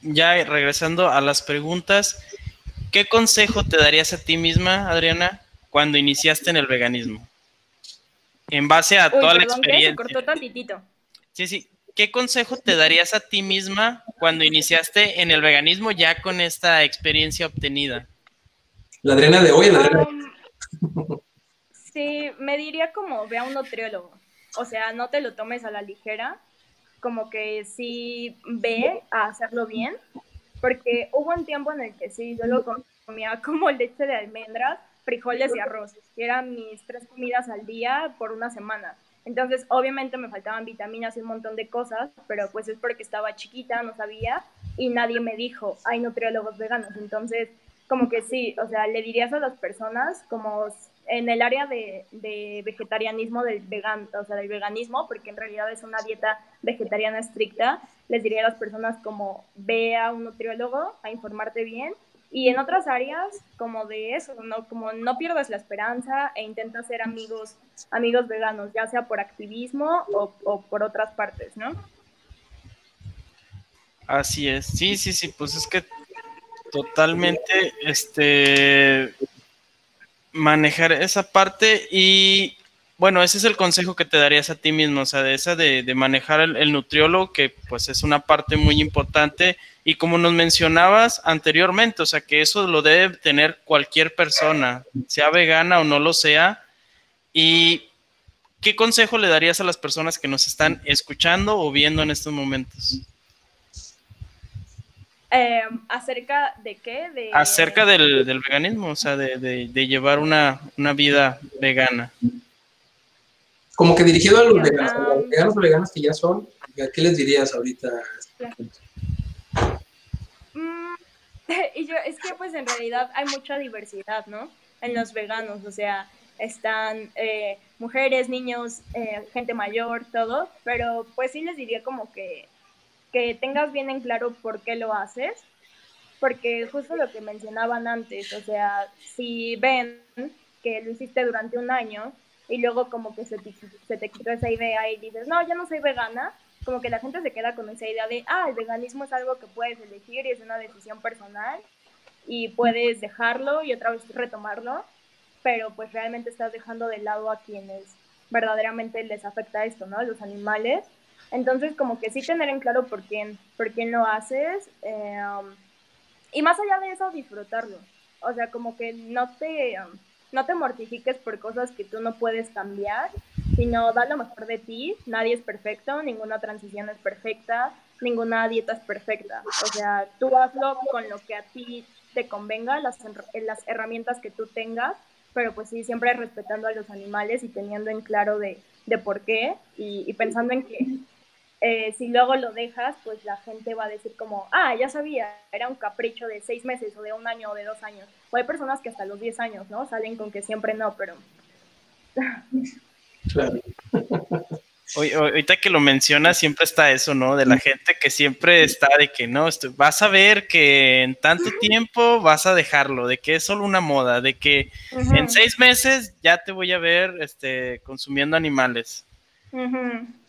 Speaker 2: ya regresando a las preguntas, ¿qué consejo te darías a ti misma, Adriana, cuando iniciaste en el veganismo? En base a toda la experiencia. Se
Speaker 3: cortó tantitito.
Speaker 2: Sí, sí. ¿Qué consejo te darías a ti misma cuando iniciaste en el veganismo ya con esta experiencia obtenida?
Speaker 1: La Adriana de hoy, la Adriana.
Speaker 3: Um, sí, me diría como ve a un nutriólogo. O sea, no te lo tomes a la ligera como que sí ve a hacerlo bien, porque hubo un tiempo en el que sí, yo lo comía como leche de almendras, frijoles y arroz, y eran mis tres comidas al día por una semana. Entonces, obviamente me faltaban vitaminas y un montón de cosas, pero pues es porque estaba chiquita, no sabía, y nadie me dijo, hay nutriólogos veganos. Entonces, como que sí, o sea, le dirías a las personas como en el área de, vegetarianismo del vegan, o sea, del veganismo, porque en realidad es una dieta vegetariana estricta, les diría a las personas como ve a un nutriólogo a informarte bien y en otras áreas como de eso, no como no pierdas la esperanza e intenta ser amigos amigos veganos, ya sea por activismo o, o por otras partes, ¿no?
Speaker 2: Así es, sí, sí, sí, pues es que totalmente, este, manejar esa parte y bueno, ese es el consejo que te darías a ti mismo, o sea, de esa de, manejar el, nutriólogo, que pues es una parte muy importante y como nos mencionabas anteriormente, o sea, que eso lo debe tener cualquier persona, sea vegana o no lo sea. ¿Y qué consejo le darías a las personas que nos están escuchando o viendo en estos momentos?
Speaker 3: Em, ¿Acerca de qué? De...
Speaker 2: Acerca del, veganismo, o sea, de, llevar una, vida vegana.
Speaker 1: Como que dirigido a los veganos, a los veganos o veganas que ya son, ¿qué les dirías ahorita?
Speaker 3: Mm, y yo, es que pues en realidad hay mucha diversidad, ¿no? En los veganos, o sea, están eh, mujeres, niños, eh, gente mayor, todo, pero pues sí les diría como que que tengas bien en claro por qué lo haces, porque justo lo que mencionaban antes, o sea, si ven que lo hiciste durante un año y luego como que se te, se te quitó esa idea y dices, no, ya no soy vegana, como que la gente se queda con esa idea de, ah, el veganismo es algo que puedes elegir y es una decisión personal y puedes dejarlo y otra vez retomarlo, pero pues realmente estás dejando de lado a quienes verdaderamente les afecta esto, ¿no? Los animales entonces, como que sí tener en claro por quién, por quién lo haces. Eh, y más allá de eso, disfrutarlo. O sea, como que no te, no te mortifiques por cosas que tú no puedes cambiar, sino da lo mejor de ti. Nadie es perfecto, ninguna transición es perfecta, ninguna dieta es perfecta. O sea, tú hazlo con lo que a ti te convenga, las, herramientas que tú tengas, pero pues sí, siempre respetando a los animales y teniendo en claro de, de por qué y, y pensando en que eh, si luego lo dejas, pues la gente va a decir como, ah, ya sabía, era un capricho de seis meses o de un año o de dos años. O hay personas que hasta los diez años, ¿no? Salen con que siempre no, pero...
Speaker 1: Claro.
Speaker 2: ahorita que lo mencionas, siempre está eso, ¿no? De la gente que siempre está de que no, vas a ver que en tanto tiempo vas a dejarlo, de que es solo una moda, de que en seis meses ya te voy a ver este, consumiendo animales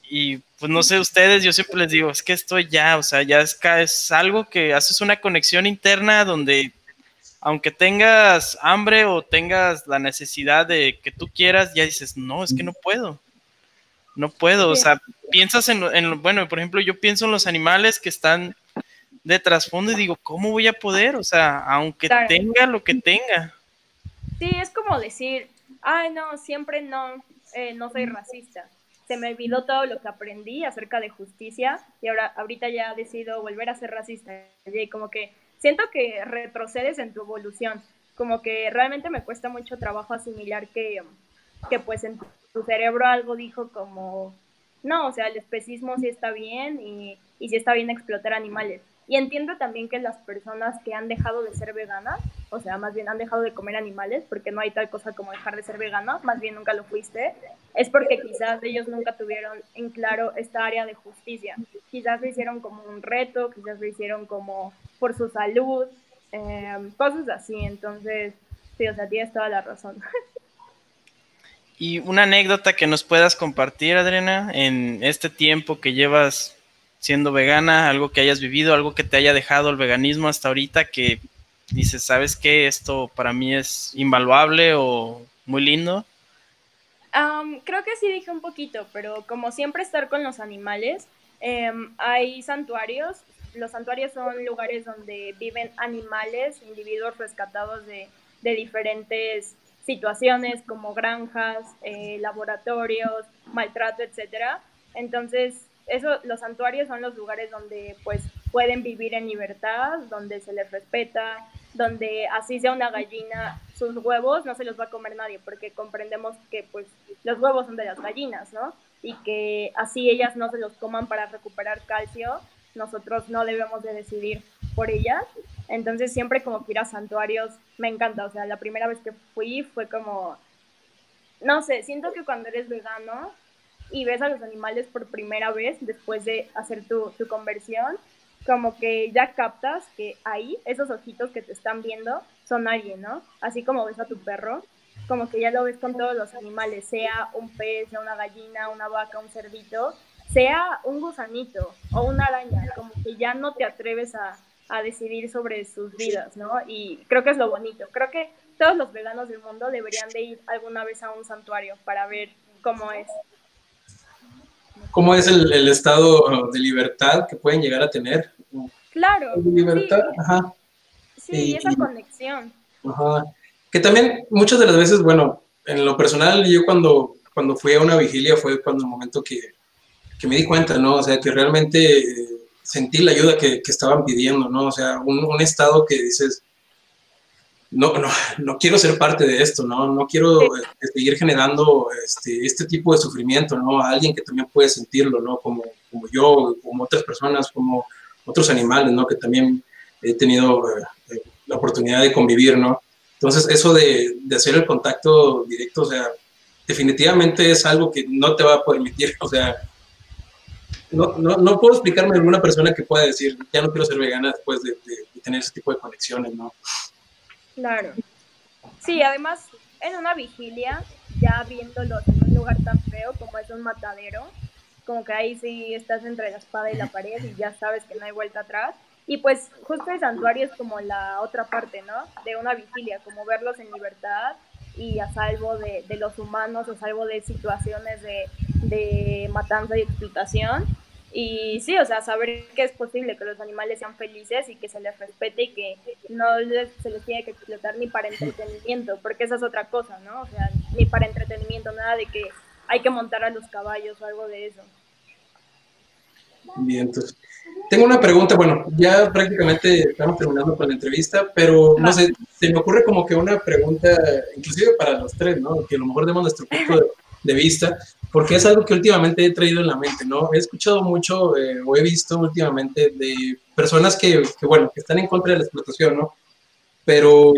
Speaker 2: y pues no sé ustedes, yo siempre les digo, es que esto ya, o sea, ya es, es algo que haces una conexión interna donde aunque tengas hambre o tengas la necesidad de que tú quieras, ya dices, no, es que no puedo, no puedo, o sea, piensas en, en, bueno, por ejemplo, yo pienso en los animales que están de trasfondo y digo, ¿cómo voy a poder? O sea, aunque tenga lo que tenga.
Speaker 3: Sí, es como decir, ay, no, siempre no, eh, no soy racista se me olvidó todo lo que aprendí acerca de justicia y ahora ahorita ya decido volver a ser racista y como que siento que retrocedes en tu evolución, como que realmente me cuesta mucho trabajo asimilar que, que pues en tu cerebro algo dijo como no, o sea, el especismo sí está bien y, y sí está bien explotar animales. Y entiendo también que las personas que han dejado de ser veganas, o sea, más bien han dejado de comer animales, porque no hay tal cosa como dejar de ser vegano, más bien nunca lo fuiste, es porque quizás ellos nunca tuvieron en claro esta área de justicia. Quizás lo hicieron como un reto, quizás lo hicieron como por su salud, em, cosas así. Entonces, sí, o sea, tienes toda la razón.
Speaker 2: Y una anécdota que nos puedas compartir, Adriana, en este tiempo que llevas siendo vegana, algo que hayas vivido, algo que te haya dejado el veganismo hasta ahorita, que dices, ¿sabes qué? Esto para mí es invaluable o muy lindo.
Speaker 3: creo que sí dije un poquito, pero como siempre estar con los animales, em, hay santuarios. Los santuarios son lugares donde viven animales, individuos rescatados de, de diferentes situaciones como granjas, eh, laboratorios, maltrato, etcétera. Entonces, eso, los santuarios son los lugares donde pues pueden vivir en libertad, donde se les respeta, donde así sea una gallina, sus huevos no se los va a comer nadie, porque comprendemos que pues los huevos son de las gallinas, ¿no? Y que así ellas no se los coman para recuperar calcio, nosotros no debemos de decidir por ellas. Entonces siempre como que ir a santuarios me encanta, o sea, la primera vez que fui fue como, no sé, siento que cuando eres vegano y ves a los animales por primera vez después de hacer tu, tu conversión, como que ya captas que ahí, esos ojitos que te están viendo, son alguien, ¿no? Así como ves a tu perro, como que ya lo ves con todos los animales, sea un pez, sea una gallina, una vaca, un cerdito, sea un gusanito o una araña, como que ya no te atreves a, a decidir sobre sus vidas, ¿no? Y creo que es lo bonito. Creo que todos los veganos del mundo deberían de ir alguna vez a un santuario para ver cómo es
Speaker 1: cómo es el, estado uh, de libertad que pueden llegar a tener.
Speaker 3: Claro.
Speaker 1: libertad,
Speaker 3: sí. ajá. Sí, esa conexión.
Speaker 1: Ajá. Que también muchas de las veces, bueno, en lo personal, yo cuando, cuando fui a una vigilia fue cuando el momento que, que me di cuenta, ¿no? O sea, que realmente sentí la ayuda que, que estaban pidiendo, ¿no? O sea, un, un estado que dices, no, no, no quiero ser parte de esto, ¿no? No quiero este, seguir generando este, este tipo de sufrimiento, ¿no? A alguien que también puede sentirlo, ¿no? Como, como yo, como otras personas, como otros animales, ¿no? Que también he tenido eh, eh, la oportunidad de convivir, ¿no? Entonces, eso de, de, hacer el contacto directo, o sea, definitivamente es algo que no te va a permitir, o sea, no, no, no puedo explicarme a alguna persona que pueda decir, ya no quiero ser vegana después de, de tener ese tipo de conexiones, ¿no?
Speaker 3: Claro. Sí, además, en una vigilia, ya viéndolo en un lugar tan feo como es un matadero, como que ahí sí estás entre la espada y la pared y ya sabes que no hay vuelta atrás. Y pues justo el santuario es como la otra parte, ¿no? De una vigilia, como verlos en libertad y a salvo de, de los humanos, a salvo de situaciones de, de matanza y explotación. Y sí, o sea, saber que es posible que los animales sean felices y que se les respete y que no se les tiene que explotar ni para entretenimiento, porque esa es otra cosa, ¿no? O sea, ni para entretenimiento, nada de que hay que montar a los caballos o algo de eso.
Speaker 1: Bien, entonces. Tengo una pregunta, bueno, ya prácticamente estamos terminando con la entrevista, pero no sé, se me ocurre como que una pregunta, inclusive para los tres, ¿no? Que a lo mejor demos nuestro punto de, de vista, porque es algo que últimamente he traído en la mente, ¿no? He escuchado mucho eh, o he visto últimamente de personas que, que, bueno, que están en contra de la explotación, ¿no? Pero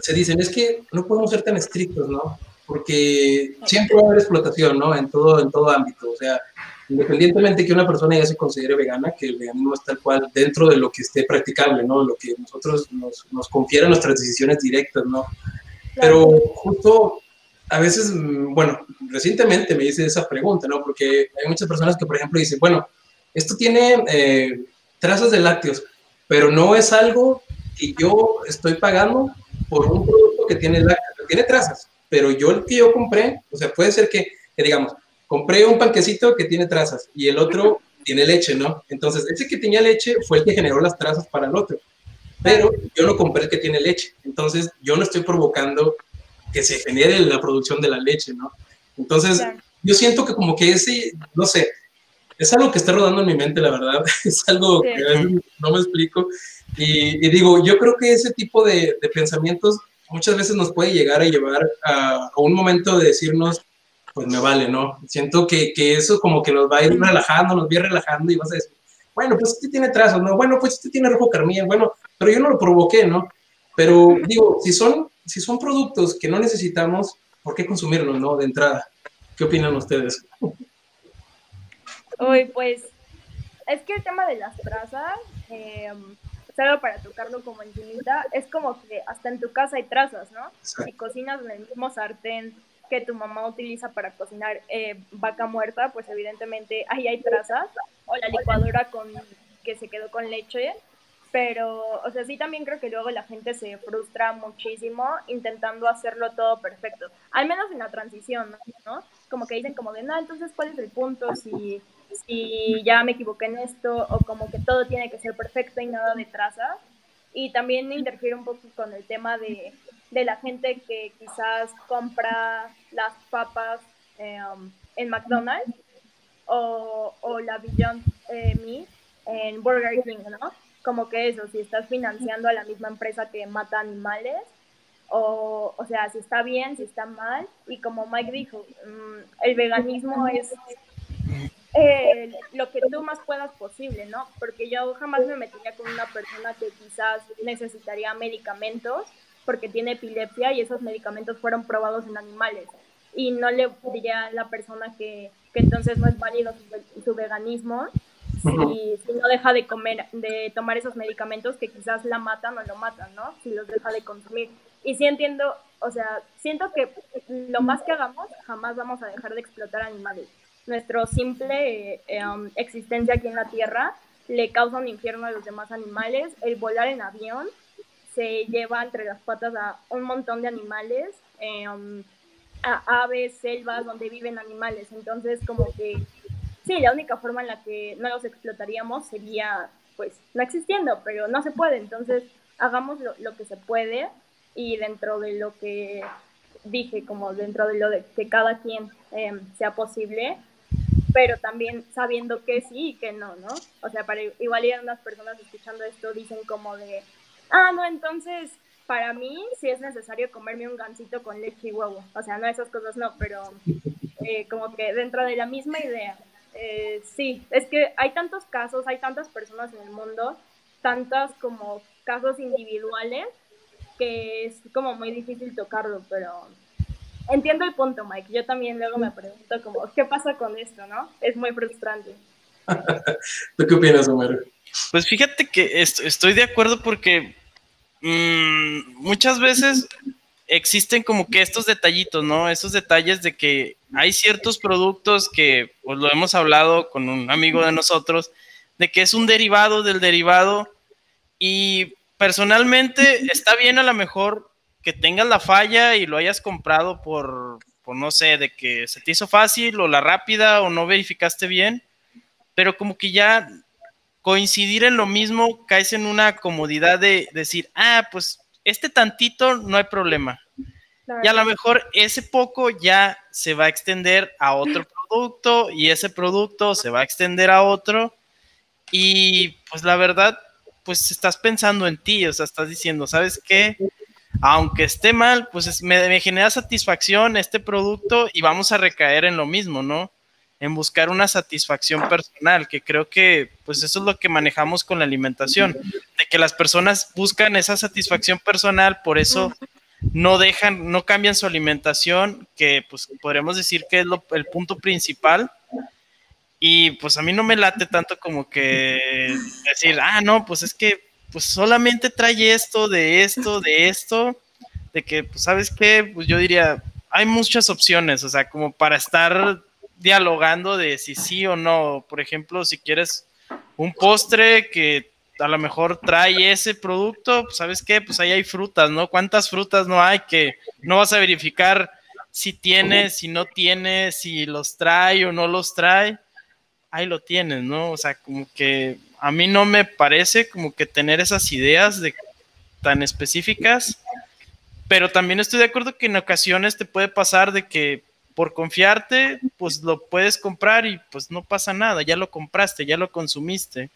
Speaker 1: se dicen, es que no podemos ser tan estrictos, ¿no? Porque siempre va a haber explotación, ¿no? En todo, en todo ámbito, o sea, independientemente que una persona ya se considere vegana, que el veganismo es tal cual dentro de lo que esté practicable, ¿no? Lo que nosotros nos, nos confiera nuestras decisiones directas, ¿no? Pero justo a veces, bueno, recientemente me hice esa pregunta, ¿no? Porque hay muchas personas que, por ejemplo, dicen, bueno, esto tiene eh, trazas de lácteos, pero no es algo que yo estoy pagando por un producto que tiene lácteos, tiene trazas, pero yo el que yo compré, o sea, puede ser que, que digamos, compré un panquecito que tiene trazas y el otro tiene leche, ¿no? Entonces, ese que tenía leche fue el que generó las trazas para el otro, pero yo no compré el que tiene leche, entonces yo no estoy provocando que se genere la producción de la leche, ¿no? Entonces, yo siento que como que ese, no sé, es algo que está rodando en mi mente, la verdad, es algo que a veces no me explico. Y, digo, yo creo que ese tipo de, de, pensamientos muchas veces nos puede llegar a llevar a, a, un momento de decirnos, pues me vale, ¿no? Siento que, que eso como que nos va a ir relajando, nos va a ir relajando y vas a decir, bueno, pues este tiene trazos, ¿no? Bueno, pues este tiene rojo carmín, bueno, pero yo no lo provoqué, ¿no? Pero digo, si son, si son productos que no necesitamos, ¿por qué consumirlos, no? De entrada. ¿Qué opinan ustedes?
Speaker 3: Uy, pues es que el tema de las trazas, eh, solo para tocarlo como encimita, es como que hasta en tu casa hay trazas, ¿no? Si cocinas en el mismo sartén que tu mamá utiliza para cocinar eh, vaca muerta, pues evidentemente ahí hay trazas, o la licuadora con que se quedó con leche, pero, o sea, sí también creo que luego la gente se frustra muchísimo intentando hacerlo todo perfecto, al menos en la transición, ¿no? Como que dicen como de, no, entonces, ¿cuál es el punto? Si, si ya me equivoqué en esto, o como que todo tiene que ser perfecto y nada de trazas. Y también interfiere un poco con el tema de, de la gente que quizás compra las papas em, en McDonald's o, o la Beyond eh, Meat en Burger King, ¿no? Como que eso, si estás financiando a la misma empresa que mata animales, o, o sea, si está bien, si está mal, y como Mike dijo, mm, el veganismo es eh, lo que tú más puedas posible, ¿no? Porque yo jamás me metería con una persona que quizás necesitaría medicamentos porque tiene epilepsia y esos medicamentos fueron probados en animales. Y no le diría a la persona que, que entonces no es válido su, veganismo si, no deja de comer, de tomar esos medicamentos que quizás la matan o lo matan, ¿no? Si los deja de consumir. Y sí entiendo, o sea, siento que lo más que hagamos, jamás vamos a dejar de explotar animales. Nuestro simple eh, um, existencia aquí en la Tierra le causa un infierno a los demás animales. El volar en avión se lleva entre las patas a un montón de animales, em, a aves, selvas donde viven animales. Entonces, como que sí, la única forma en la que no los explotaríamos sería, pues, no existiendo, pero no se puede. Entonces, hagamos lo, que se puede y dentro de lo que dije, como dentro de lo de que cada quien em, sea posible, pero también sabiendo que sí y que no, ¿no? O sea, para igual y unas personas escuchando esto dicen como de, ah, no, entonces para mí sí es necesario comerme un gansito con leche y huevo. O sea, no esas cosas no, pero eh, como que dentro de la misma idea. Eh, sí, es que hay tantos casos, hay tantas personas en el mundo, tantas como casos individuales, que es como muy difícil tocarlo, pero entiendo el punto, Mike. Yo también luego me pregunto como, ¿qué pasa con esto, no? Es muy frustrante.
Speaker 1: ¿Tú qué opinas, Omar?
Speaker 2: Pues fíjate que estoy de acuerdo porque mm, muchas veces existen como que estos detallitos, ¿no? Esos detalles de que hay ciertos productos que, pues lo hemos hablado con un amigo de nosotros, de que es un derivado del derivado y personalmente está bien a lo mejor que tengas la falla y lo hayas comprado por, por no sé, de que se te hizo fácil o la rápida o no verificaste bien, pero como que ya coincidir en lo mismo, caes en una comodidad de decir, ah, pues este tantito no hay problema. Y a lo mejor ese poco ya se va a extender a otro producto y ese producto se va a extender a otro. Y pues la verdad, pues estás pensando en ti, o sea, estás diciendo, ¿sabes qué? Aunque esté mal, pues me, me genera satisfacción este producto y vamos a recaer en lo mismo, ¿no? en buscar una satisfacción personal, que creo que pues eso es lo que manejamos con la alimentación, que las personas buscan esa satisfacción personal, por eso no dejan, no cambian su alimentación, que pues podríamos decir que es el punto principal. Y pues a mí no me late tanto como que decir, ah, no, pues es que pues solamente trae esto, de esto, de esto, de que, pues, ¿sabes qué? Pues yo diría, hay muchas opciones, o sea, como para estar dialogando de si sí o no. Por ejemplo, si quieres un postre que a lo mejor trae ese producto, pues sabes qué, pues ahí hay frutas, ¿no? ¿Cuántas frutas no hay que no vas a verificar si tiene, si no tiene, si los trae o no los trae? Ahí lo tienes, ¿no? O sea, como que a mí no me parece como que tener esas ideas de tan específicas, pero también estoy de acuerdo que en ocasiones te puede pasar de que por confiarte, pues lo puedes comprar y pues no pasa nada, ya lo compraste, ya lo consumiste.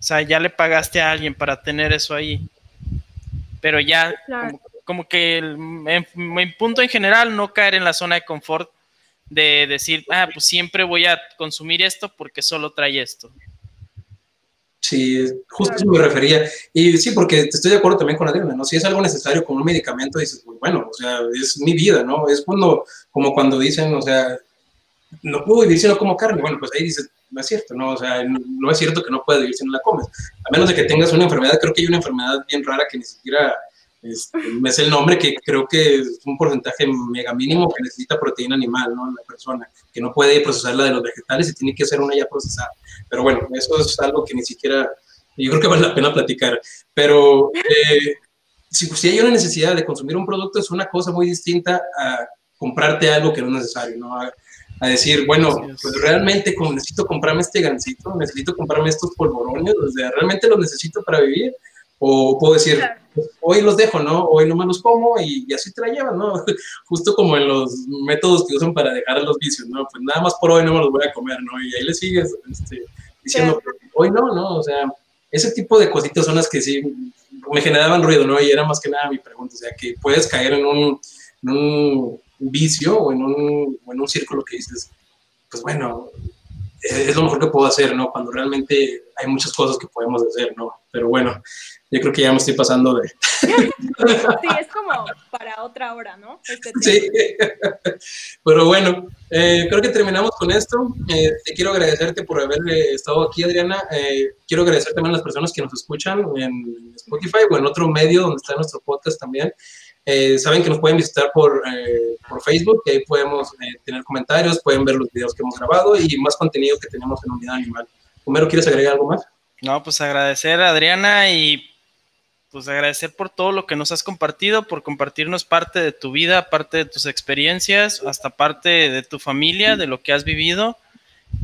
Speaker 2: O sea, ya le pagaste a alguien para tener eso ahí. Pero ya, como, que el, en, punto en general, no caer en la zona de confort de decir, ah, pues siempre voy a consumir esto porque solo trae esto.
Speaker 1: Sí, justo eso me refería. Y sí, porque estoy de acuerdo también con Adriana, ¿no? Si es algo necesario como un medicamento, dices, pues bueno, o sea, es mi vida, ¿no? Es cuando, como cuando dicen, o sea, no puedo vivir si no como carne. Bueno, pues ahí dices, no es cierto, ¿no? O sea, no, es cierto que no puedes vivir si no la comes. A menos de que tengas una enfermedad, creo que hay una enfermedad bien rara que ni siquiera este, es el nombre, que creo que es un porcentaje mega mínimo que necesita proteína animal, ¿no? La persona, que no puede procesar la de los vegetales y tiene que ser una ya procesada. Pero bueno, eso es algo que ni siquiera, yo creo que vale la pena platicar. Pero eh, si, si hay una necesidad de consumir un producto, es una cosa muy distinta a comprarte algo que no es necesario, ¿no? Decir, bueno, pues realmente como necesito comprarme este gancito, necesito comprarme estos polvorones, o sea, realmente los necesito para vivir, o puedo decir, pues, hoy los dejo, ¿no? Hoy no me los como y, así te la llevan, ¿no? Justo como en los métodos que usan para dejar los vicios, ¿no? Pues nada más por hoy no me los voy a comer, ¿no? Y ahí le sigues este, diciendo, hoy no, ¿no? O sea, ese tipo de cositas son las que sí me generaban ruido, ¿no? Y era más que nada mi pregunta, o sea, que puedes caer en un, en un vicio o en, un, o en un círculo que dices, pues bueno, es lo mejor que puedo hacer, ¿no? Cuando realmente hay muchas cosas que podemos hacer, ¿no? Pero bueno, yo creo que ya me estoy pasando de...
Speaker 3: Sí, es como para otra hora, ¿no?
Speaker 1: Este sí, pero bueno, eh, creo que terminamos con esto. Eh, te quiero agradecerte por haber eh, estado aquí, Adriana. quiero agradecer también a las personas que nos escuchan en Spotify o en otro medio donde está nuestro podcast también. Eh, saben que nos pueden visitar por, eh, por Facebook, que ahí podemos eh, tener comentarios, pueden ver los videos que hemos grabado y más contenido que tenemos en Unidad Animal. Homero, ¿quieres agregar algo más?
Speaker 2: No, pues agradecer a Adriana y pues agradecer por todo lo que nos has compartido, por compartirnos parte de tu vida, parte de tus experiencias, hasta parte de tu familia, de lo que has vivido.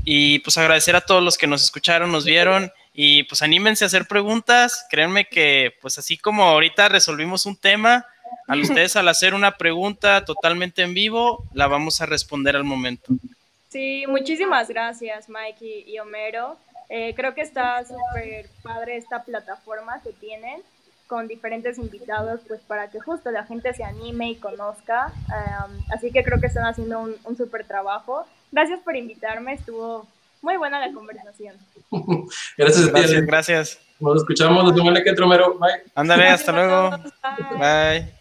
Speaker 2: Y pues agradecer a todos los que nos escucharon, nos vieron y pues anímense a hacer preguntas. Créanme que pues así como ahorita resolvimos un tema, a ustedes al hacer una pregunta totalmente en vivo, la vamos a responder al momento.
Speaker 3: Sí, muchísimas gracias Mike y, Homero. Eh, creo que está súper padre esta plataforma que tienen con diferentes invitados, pues para que justo la gente se anime y conozca. así que creo que están haciendo un, un súper trabajo. Gracias por invitarme, estuvo muy buena la conversación.
Speaker 1: gracias,
Speaker 2: gracias, gracias.
Speaker 1: Nos escuchamos, nos vemos en el Bye.
Speaker 2: Ándale, hasta luego. Bye.